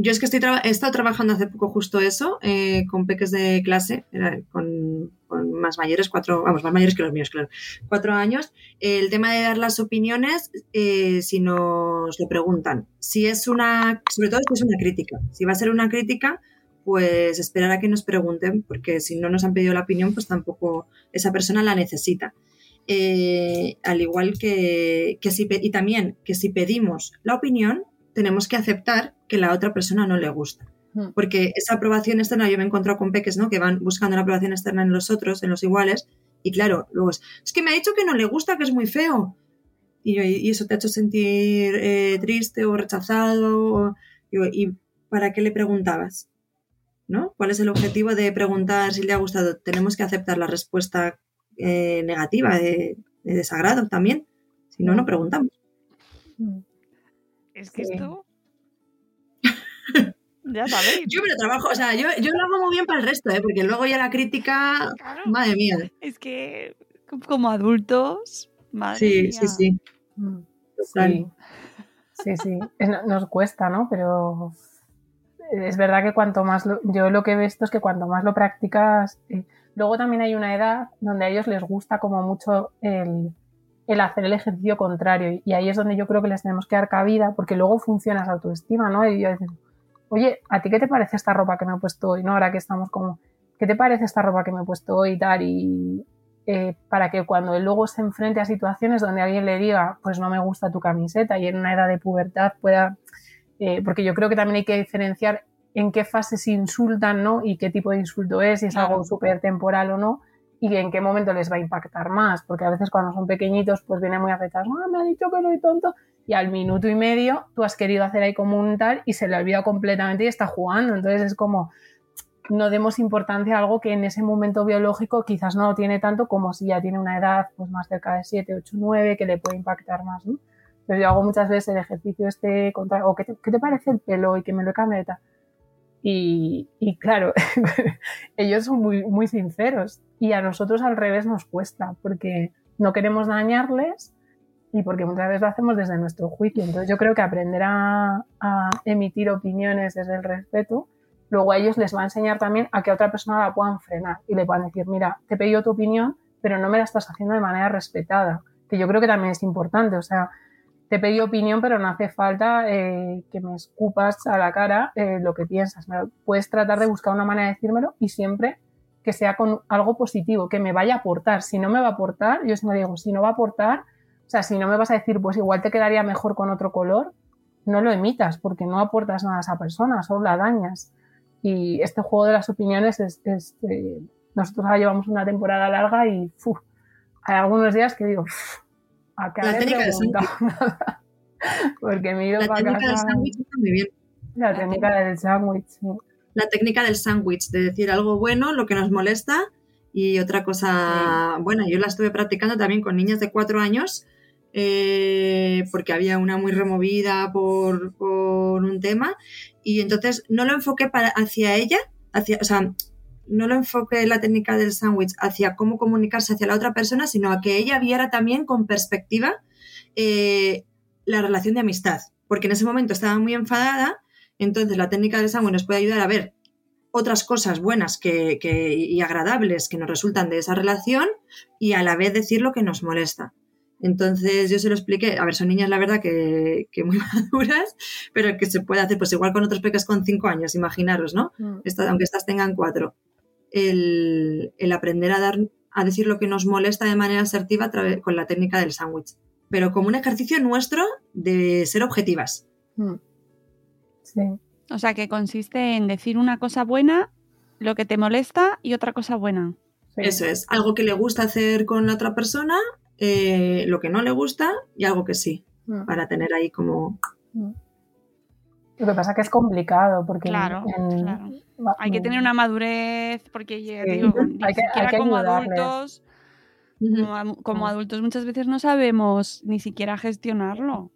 Yo es que estoy he estado trabajando hace poco justo eso, eh, con peques de clase, con, con, más mayores, cuatro, vamos, más mayores que los míos, claro, cuatro años. El tema de dar las opiniones, eh, si nos lo preguntan. Si es una, sobre todo si es una crítica. Si va a ser una crítica, pues esperar a que nos pregunten, porque si no nos han pedido la opinión, pues tampoco esa persona la necesita. Eh, al igual que, que si, y también que si pedimos la opinión, tenemos que aceptar que la otra persona no le gusta. Hmm. Porque esa aprobación externa, yo me he encontrado con peques, ¿no? Que van buscando la aprobación externa en los otros, en los iguales, y claro, luego es, es que me ha dicho que no le gusta, que es muy feo. Y, yo, y eso te ha hecho sentir eh, triste o rechazado. O, y, ¿Y para qué le preguntabas? ¿No? ¿Cuál es el objetivo de preguntar si le ha gustado? Tenemos que aceptar la respuesta eh, negativa, de, de, desagrado también. Si no, no preguntamos. Hmm. Es que sí. esto. ya sabéis. Yo me lo trabajo, o sea, yo, yo, lo hago muy bien para el resto, ¿eh? porque luego ya la crítica. Claro. Madre mía. Es que como adultos sí, sí, sí, mm, sí. Sí, sí. Nos cuesta, ¿no? Pero es verdad que cuanto más lo, yo lo que he visto es que cuanto más lo practicas, eh, luego también hay una edad donde a ellos les gusta como mucho el, el, hacer el ejercicio contrario y ahí es donde yo creo que les tenemos que dar cabida porque luego funciona esa autoestima, ¿no? Y yo digo, oye, ¿a ti qué te parece esta ropa que me he puesto hoy? ¿No? Ahora que estamos como, ¿qué te parece esta ropa que me he puesto hoy y tal? Y eh, para que cuando él luego se enfrente a situaciones donde alguien le diga, pues no me gusta tu camiseta y en una edad de pubertad pueda eh, porque yo creo que también hay que diferenciar en qué fase se insultan, ¿no? Y qué tipo de insulto es, si es algo súper temporal o no, y en qué momento les va a impactar más, porque a veces cuando son pequeñitos, pues vienen muy afectados, ah, me ha dicho que soy tonto, y al minuto y medio tú has querido hacer ahí como un tal y se le olvida completamente y está jugando, entonces es como, no demos importancia a algo que en ese momento biológico quizás no lo tiene tanto como si ya tiene una edad pues más cerca de 7, 8, 9 que le puede impactar más, ¿no? Pero yo hago muchas veces el ejercicio este contra, o ¿qué te, parece el pelo? Y que me lo cambie y, y claro, ellos son muy, muy sinceros y a nosotros al revés nos cuesta porque no queremos dañarles y porque muchas veces lo hacemos desde nuestro juicio. Entonces yo creo que aprender a, a, emitir opiniones desde el respeto, luego a ellos les va a enseñar también a que otra persona la puedan frenar y le puedan decir, mira, te he pedido tu opinión, pero no me la estás haciendo de manera respetada, que yo creo que también es importante. O sea, te pedí opinión, pero no hace falta eh, que me escupas a la cara eh, lo que piensas. Puedes tratar de buscar una manera de decírmelo y siempre que sea con algo positivo, que me vaya a aportar. Si no me va a aportar, yo siempre digo, si no va a aportar, o sea, si no me vas a decir, pues igual te quedaría mejor con otro color, no lo emitas, porque no aportas nada a esa persona, solo la dañas. Y este juego de las opiniones es, eh, nosotros ahora llevamos una temporada larga y hay algunos días que digo, la técnica del sándwich. Porque la técnica del sándwich está muy bien. La técnica del sándwich, sí. La técnica del sándwich, de decir algo bueno, lo que nos molesta, y otra cosa buena. Yo la estuve practicando también con niñas de cuatro años, eh, porque había una muy removida por, por, un tema, y entonces no lo enfoqué para, hacia ella, hacia, o sea, no lo enfoque la técnica del sándwich hacia cómo comunicarse hacia la otra persona, sino a que ella viera también con perspectiva eh, la relación de amistad. Porque en ese momento estaba muy enfadada, entonces la técnica del sándwich nos puede ayudar a ver otras cosas buenas que, y agradables que nos resultan de esa relación y a la vez decir lo que nos molesta. Entonces yo se lo expliqué, a ver, son niñas la verdad que, muy maduras, pero que se puede hacer pues igual con otros peques con cinco años, imaginaros, ¿no? Mm. aunque estas tengan cuatro el, aprender a dar a decir lo que nos molesta de manera asertiva con la técnica del sándwich, pero como un ejercicio nuestro de ser objetivas. Hmm. Sí. O sea, que consiste en decir una cosa buena, lo que te molesta y otra cosa buena. Eso es, algo que le gusta hacer con la otra persona, eh, lo que no le gusta y algo que sí, hmm. para tener ahí como... Hmm. Lo que pasa es que es complicado porque claro, claro. hay que tener una madurez porque digo, hay que, como adultos como, adultos muchas veces no sabemos ni siquiera gestionarlo.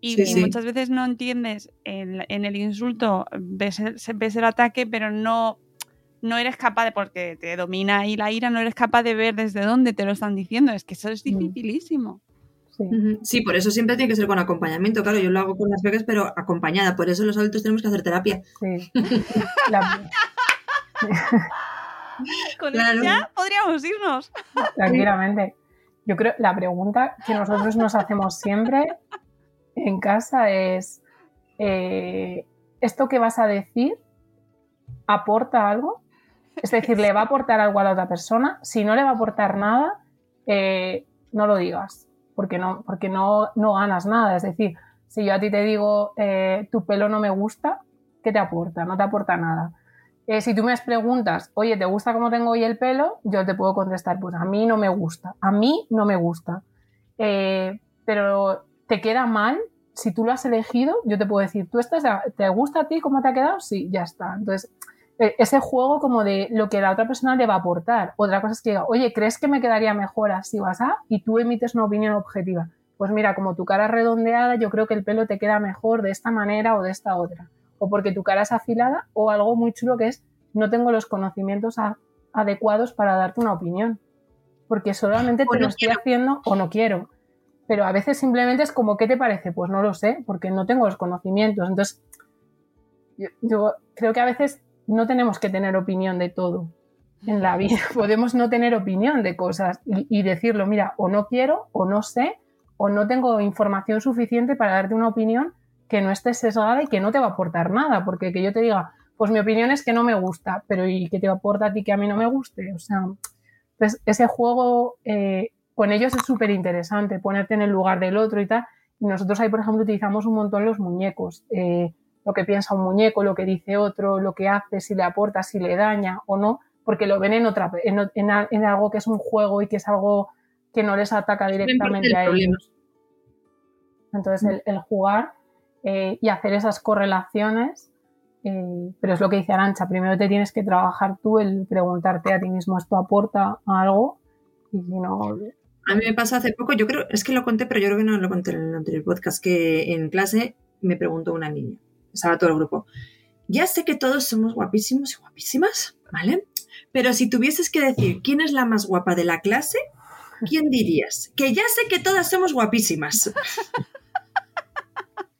Y, muchas veces no entiendes en, el insulto, ves el, ves el, ataque, pero no, no eres capaz de, porque te domina ahí la ira, no eres capaz de ver desde dónde te lo están diciendo. Es que eso es dificilísimo. Sí. por eso siempre tiene que ser con acompañamiento. Claro, yo lo hago con las becas, pero acompañada. Por eso los adultos tenemos que hacer terapia. Sí. con eso ya podríamos irnos. Tranquilamente. Yo creo, la pregunta que nosotros nos hacemos siempre en casa es, eh, ¿esto que vas a decir aporta algo? Es decir, ¿le va a aportar algo a la otra persona? Si no le va a aportar nada, eh, no lo digas porque no, porque no, no ganas nada. Es decir, si yo a ti te digo, eh, tu pelo no me gusta, ¿qué te aporta? No te aporta nada. Eh, si tú me preguntas, oye, ¿te gusta cómo tengo hoy el pelo? Yo te puedo contestar, pues a mí no me gusta, a mí no me gusta. Eh, pero te queda mal, si tú lo has elegido, yo te puedo decir, ¿tú estás, te gusta a ti cómo te ha quedado? Sí, ya está. Entonces, ese juego como de lo que la otra persona le va a aportar. Otra cosa es que diga, oye, ¿crees que me quedaría mejor así vas a? Y tú emites una opinión objetiva. Pues mira, como tu cara es redondeada, yo creo que el pelo te queda mejor de esta manera o de esta otra. O porque tu cara es afilada o algo muy chulo que es no tengo los conocimientos adecuados para darte una opinión. Porque solamente te lo estoy haciendo o no quiero. pero a veces simplemente es como, ¿qué te parece? Pues no lo sé, porque no tengo los conocimientos. Entonces, yo, creo que a veces no tenemos que tener opinión de todo en la vida. Podemos no tener opinión de cosas y, decirlo, mira, o no quiero, o no sé, o no tengo información suficiente para darte una opinión que no esté sesgada y que no te va a aportar nada, porque que yo te diga, pues mi opinión es que no me gusta, pero ¿y qué te aporta a ti que a mí no me guste? O sea, pues ese juego eh, con ellos es súper interesante, ponerte en el lugar del otro y tal. Nosotros ahí, por ejemplo, utilizamos un montón los muñecos. Eh, lo que piensa un muñeco, lo que dice otro, lo que hace, si le aporta, si le daña o no, porque lo ven en, otra, en, algo que es un juego y que es algo que no les ataca directamente a ellos. Entonces, el, jugar eh, y hacer esas correlaciones, eh, pero es lo que dice Arancha, primero te tienes que trabajar tú, el preguntarte a ti mismo, ¿esto aporta algo? Y si no... A mí me pasó hace poco, yo creo, es que lo conté, pero yo creo que no lo conté en el anterior podcast, que en clase me preguntó una niña, estaba todo el grupo. Ya sé que todos somos guapísimos y guapísimas, ¿vale? Pero si tuvieses que decir quién es la más guapa de la clase, ¿quién dirías? Que ya sé que todas somos guapísimas.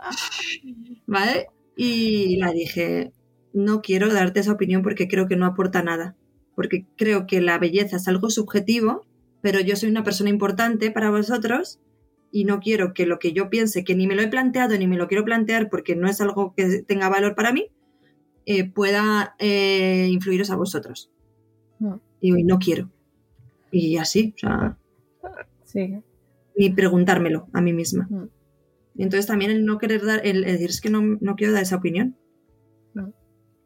¿Vale? Y la dije, no quiero darte esa opinión porque creo que no aporta nada. Porque creo que la belleza es algo subjetivo, pero yo soy una persona importante para vosotros y no quiero que lo que yo piense, que ni me lo he planteado ni me lo quiero plantear porque no es algo que tenga valor para mí, eh, pueda eh, influiros a vosotros. Y no quiero. Y así, o sea. Sí. Ni preguntármelo a mí misma. Y entonces también el no querer dar, el, decir es que no, no, quiero dar esa opinión.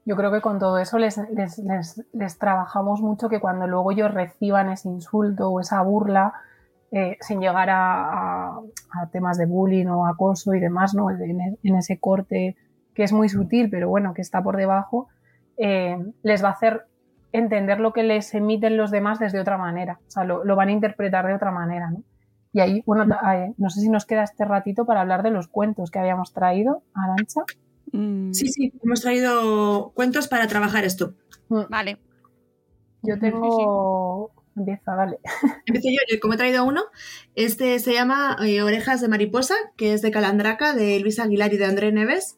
Yo creo que con todo eso les, les, les, trabajamos mucho que cuando luego ellos reciban ese insulto o esa burla, eh, sin llegar a, a, temas de bullying o acoso y demás, ¿no? En, en, ese corte que es muy sutil, pero bueno, que está por debajo, eh, les va a hacer entender lo que les emiten los demás desde otra manera. O sea, lo, lo van a interpretar de otra manera, ¿no? Y ahí, bueno, no sé si nos queda este ratito para hablar de los cuentos que habíamos traído, Arancha. Mm. Sí, sí, hemos traído cuentos para trabajar esto. Mm. Vale. Yo tengo... Empieza, dale. Empiezo yo, yo como he traído uno. Este se llama eh, Orejas de Mariposa, que es de Calandraca, de Luis Aguilar y de André Neves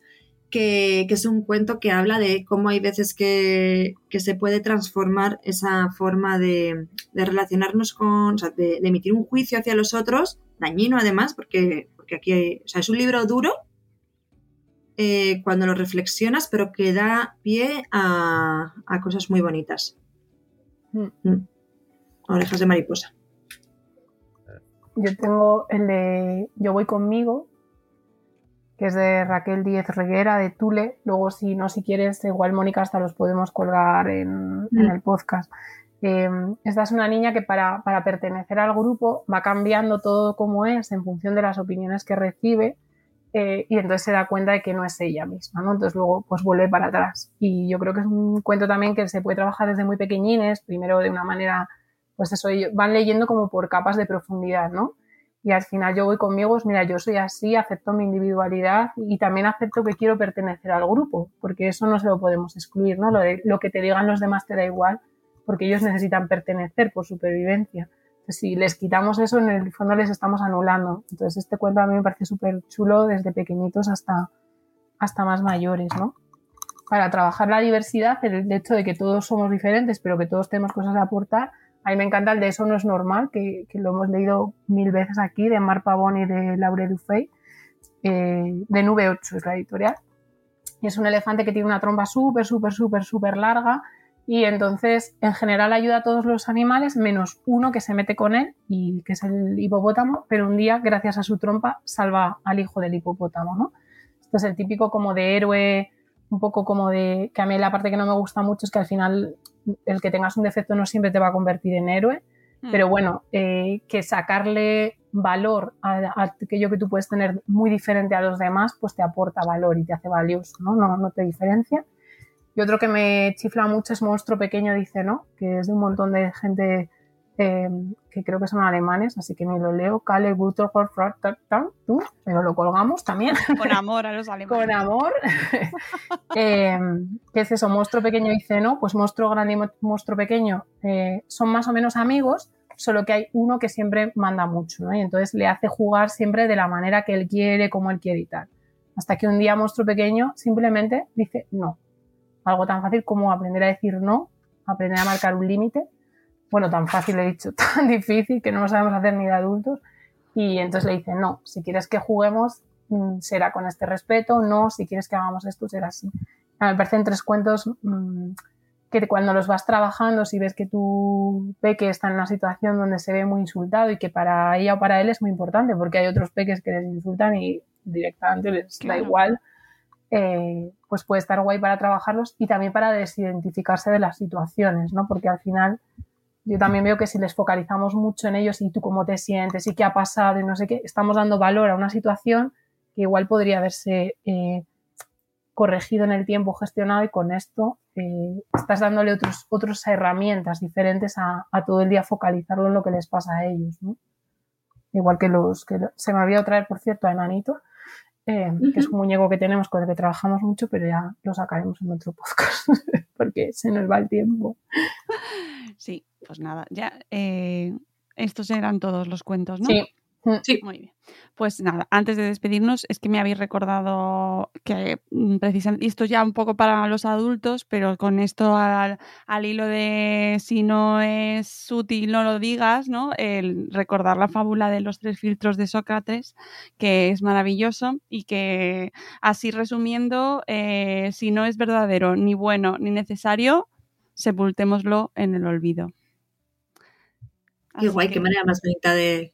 que, es un cuento que habla de cómo hay veces que, se puede transformar esa forma de, relacionarnos con, o sea, de, emitir un juicio hacia los otros, dañino además, porque, porque aquí o sea, es un libro duro eh, cuando lo reflexionas, pero que da pie a, cosas muy bonitas. Mm. Mm. Orejas de mariposa. Yo tengo el de Yo voy conmigo, que es de Raquel Díez Reguera de Tule. Luego, si no, si quieres, igual Mónica hasta los podemos colgar en, mm. el podcast. Em, esta es una niña que para, pertenecer al grupo va cambiando todo como es en función de las opiniones que recibe eh, y entonces se da cuenta de que no es ella misma, ¿no? Entonces luego pues vuelve para atrás. Y yo creo que es un cuento también que se puede trabajar desde muy pequeñines, primero de una manera, pues eso, van leyendo como por capas de profundidad, ¿no? y al final yo voy conmigo, mira, yo soy así, acepto mi individualidad y también acepto que quiero pertenecer al grupo, porque eso no se lo podemos excluir, ¿no? Lo, de, lo que te digan los demás te da igual, porque ellos necesitan pertenecer por supervivencia. Entonces, si les quitamos eso, en el fondo les estamos anulando. Entonces, este cuento a mí me parece súper chulo desde pequeñitos hasta, hasta más mayores, ¿no? Para trabajar la diversidad, el hecho de que todos somos diferentes, pero que todos tenemos cosas que aportar, a mí me encanta el de Eso no es normal, que, lo hemos leído mil veces aquí, de Mar Pavón y de Laure Dufay, eh, de Nube 8 es la editorial. Y es un elefante que tiene una trompa súper, súper, súper, súper larga y entonces en general ayuda a todos los animales menos uno que se mete con él y que es el hipopótamo, pero un día gracias a su trompa salva al hijo del hipopótamo, ¿no? Esto es el típico como de héroe, un poco como de que a mí la parte que no me gusta mucho es que al final el que tengas un defecto no siempre te va a convertir en héroe, mm. pero bueno, eh, que sacarle valor a, aquello que tú puedes tener muy diferente a los demás, pues te aporta valor y te hace valioso, ¿no? No, no te diferencia. Y otro que me chifla mucho es Monstruo Pequeño, dice, ¿no? Que es de un montón de gente Em, que creo que son alemanes, así que ni lo leo, Kale pero lo colgamos también. Con amor a los alemanes. Con amor. Em, ¿Qué es eso? Monstruo pequeño y ceno, pues monstruo grande y monstruo pequeño eh, son más o menos amigos, solo que hay uno que siempre manda mucho, ¿no? Y entonces le hace jugar siempre de la manera que él quiere, como él quiere y tal. Hasta que un día monstruo pequeño simplemente dice no. Algo tan fácil como aprender a decir no, aprender a marcar un límite. Bueno, tan fácil he dicho, tan difícil que no lo sabemos hacer ni de adultos. Y entonces le dice no, si quieres que juguemos mm, será con este respeto, no, si quieres que hagamos esto será así. Me parecen tres cuentos mmm, que cuando los vas trabajando, si ves que tu peque está en una situación donde se ve muy insultado y que para ella o para él es muy importante, porque hay otros peques que les insultan y directamente les da igual, eh, pues puede estar guay para trabajarlos y también para desidentificarse de las situaciones, ¿no? Porque al final yo también veo que si les focalizamos mucho en ellos y tú cómo te sientes y qué ha pasado y no sé qué, estamos dando valor a una situación que igual podría haberse eh, corregido en el tiempo, gestionado y con esto eh, estás dándole otros, otras herramientas diferentes a, a, todo el día focalizarlo en lo que les pasa a ellos, ¿no? Igual que los que se me había traer, por cierto, a Enanito, eh, uh -huh. que es un muñeco que tenemos con el que trabajamos mucho, pero ya lo sacaremos en otro podcast porque se nos va el tiempo. Sí, pues nada, ya eh, estos eran todos los cuentos, ¿no? Sí. Sí. Muy bien. Pues nada, antes de despedirnos, es que me habéis recordado que mm, precisamente, y esto ya un poco para los adultos, pero con esto al, al, hilo de si no es útil, no lo digas, ¿no? El recordar la fábula de los tres filtros de Sócrates, que es maravilloso y que así resumiendo, eh, si no es verdadero, ni bueno, ni necesario, sepultémoslo en el olvido. Qué guay, que... qué manera más bonita de,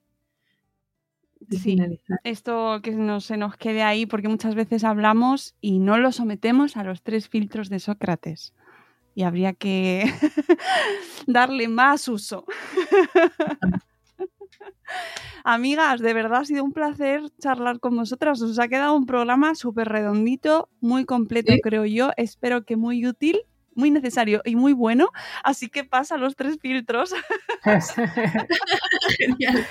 Sí, esto que no se nos quede ahí porque muchas veces hablamos y no lo sometemos a los tres filtros de Sócrates. Y habría que darle más uso. Amigas, de verdad ha sido un placer charlar con vosotras. Os ha quedado un programa súper redondito, muy completo, ¿Sí? creo yo. Espero que muy útil, muy necesario y muy bueno. Así que pasa los tres filtros. Genial.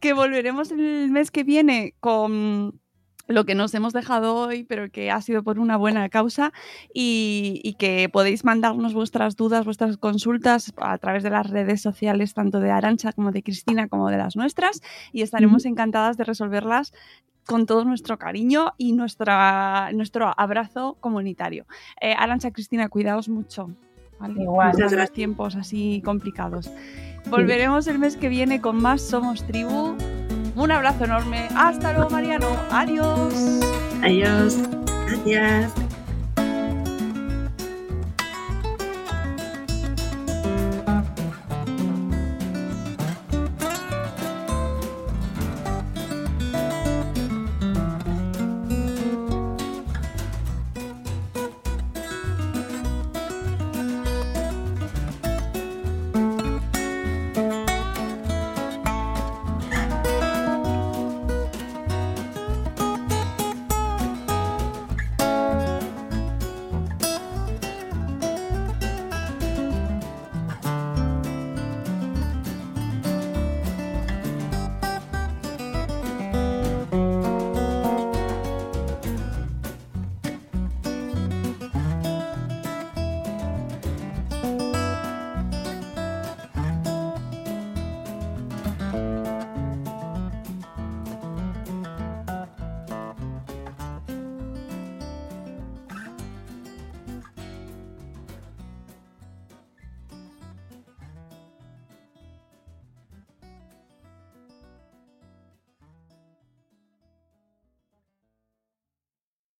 que volveremos el mes que viene con lo que nos hemos dejado hoy, pero que ha sido por una buena causa y, y, que podéis mandarnos vuestras dudas, vuestras consultas a través de las redes sociales, tanto de Arancha como de Cristina, como de las nuestras, y estaremos encantadas de resolverlas con todo nuestro cariño y nuestra, nuestro abrazo comunitario. Eh, Arancha, Cristina, cuidaos mucho. ¿vale? Igual. En los tiempos así complicados. Volveremos el mes que viene con más Somos Tribu. Un abrazo enorme. Hasta luego, Mariano. Adiós. Adiós. Gracias.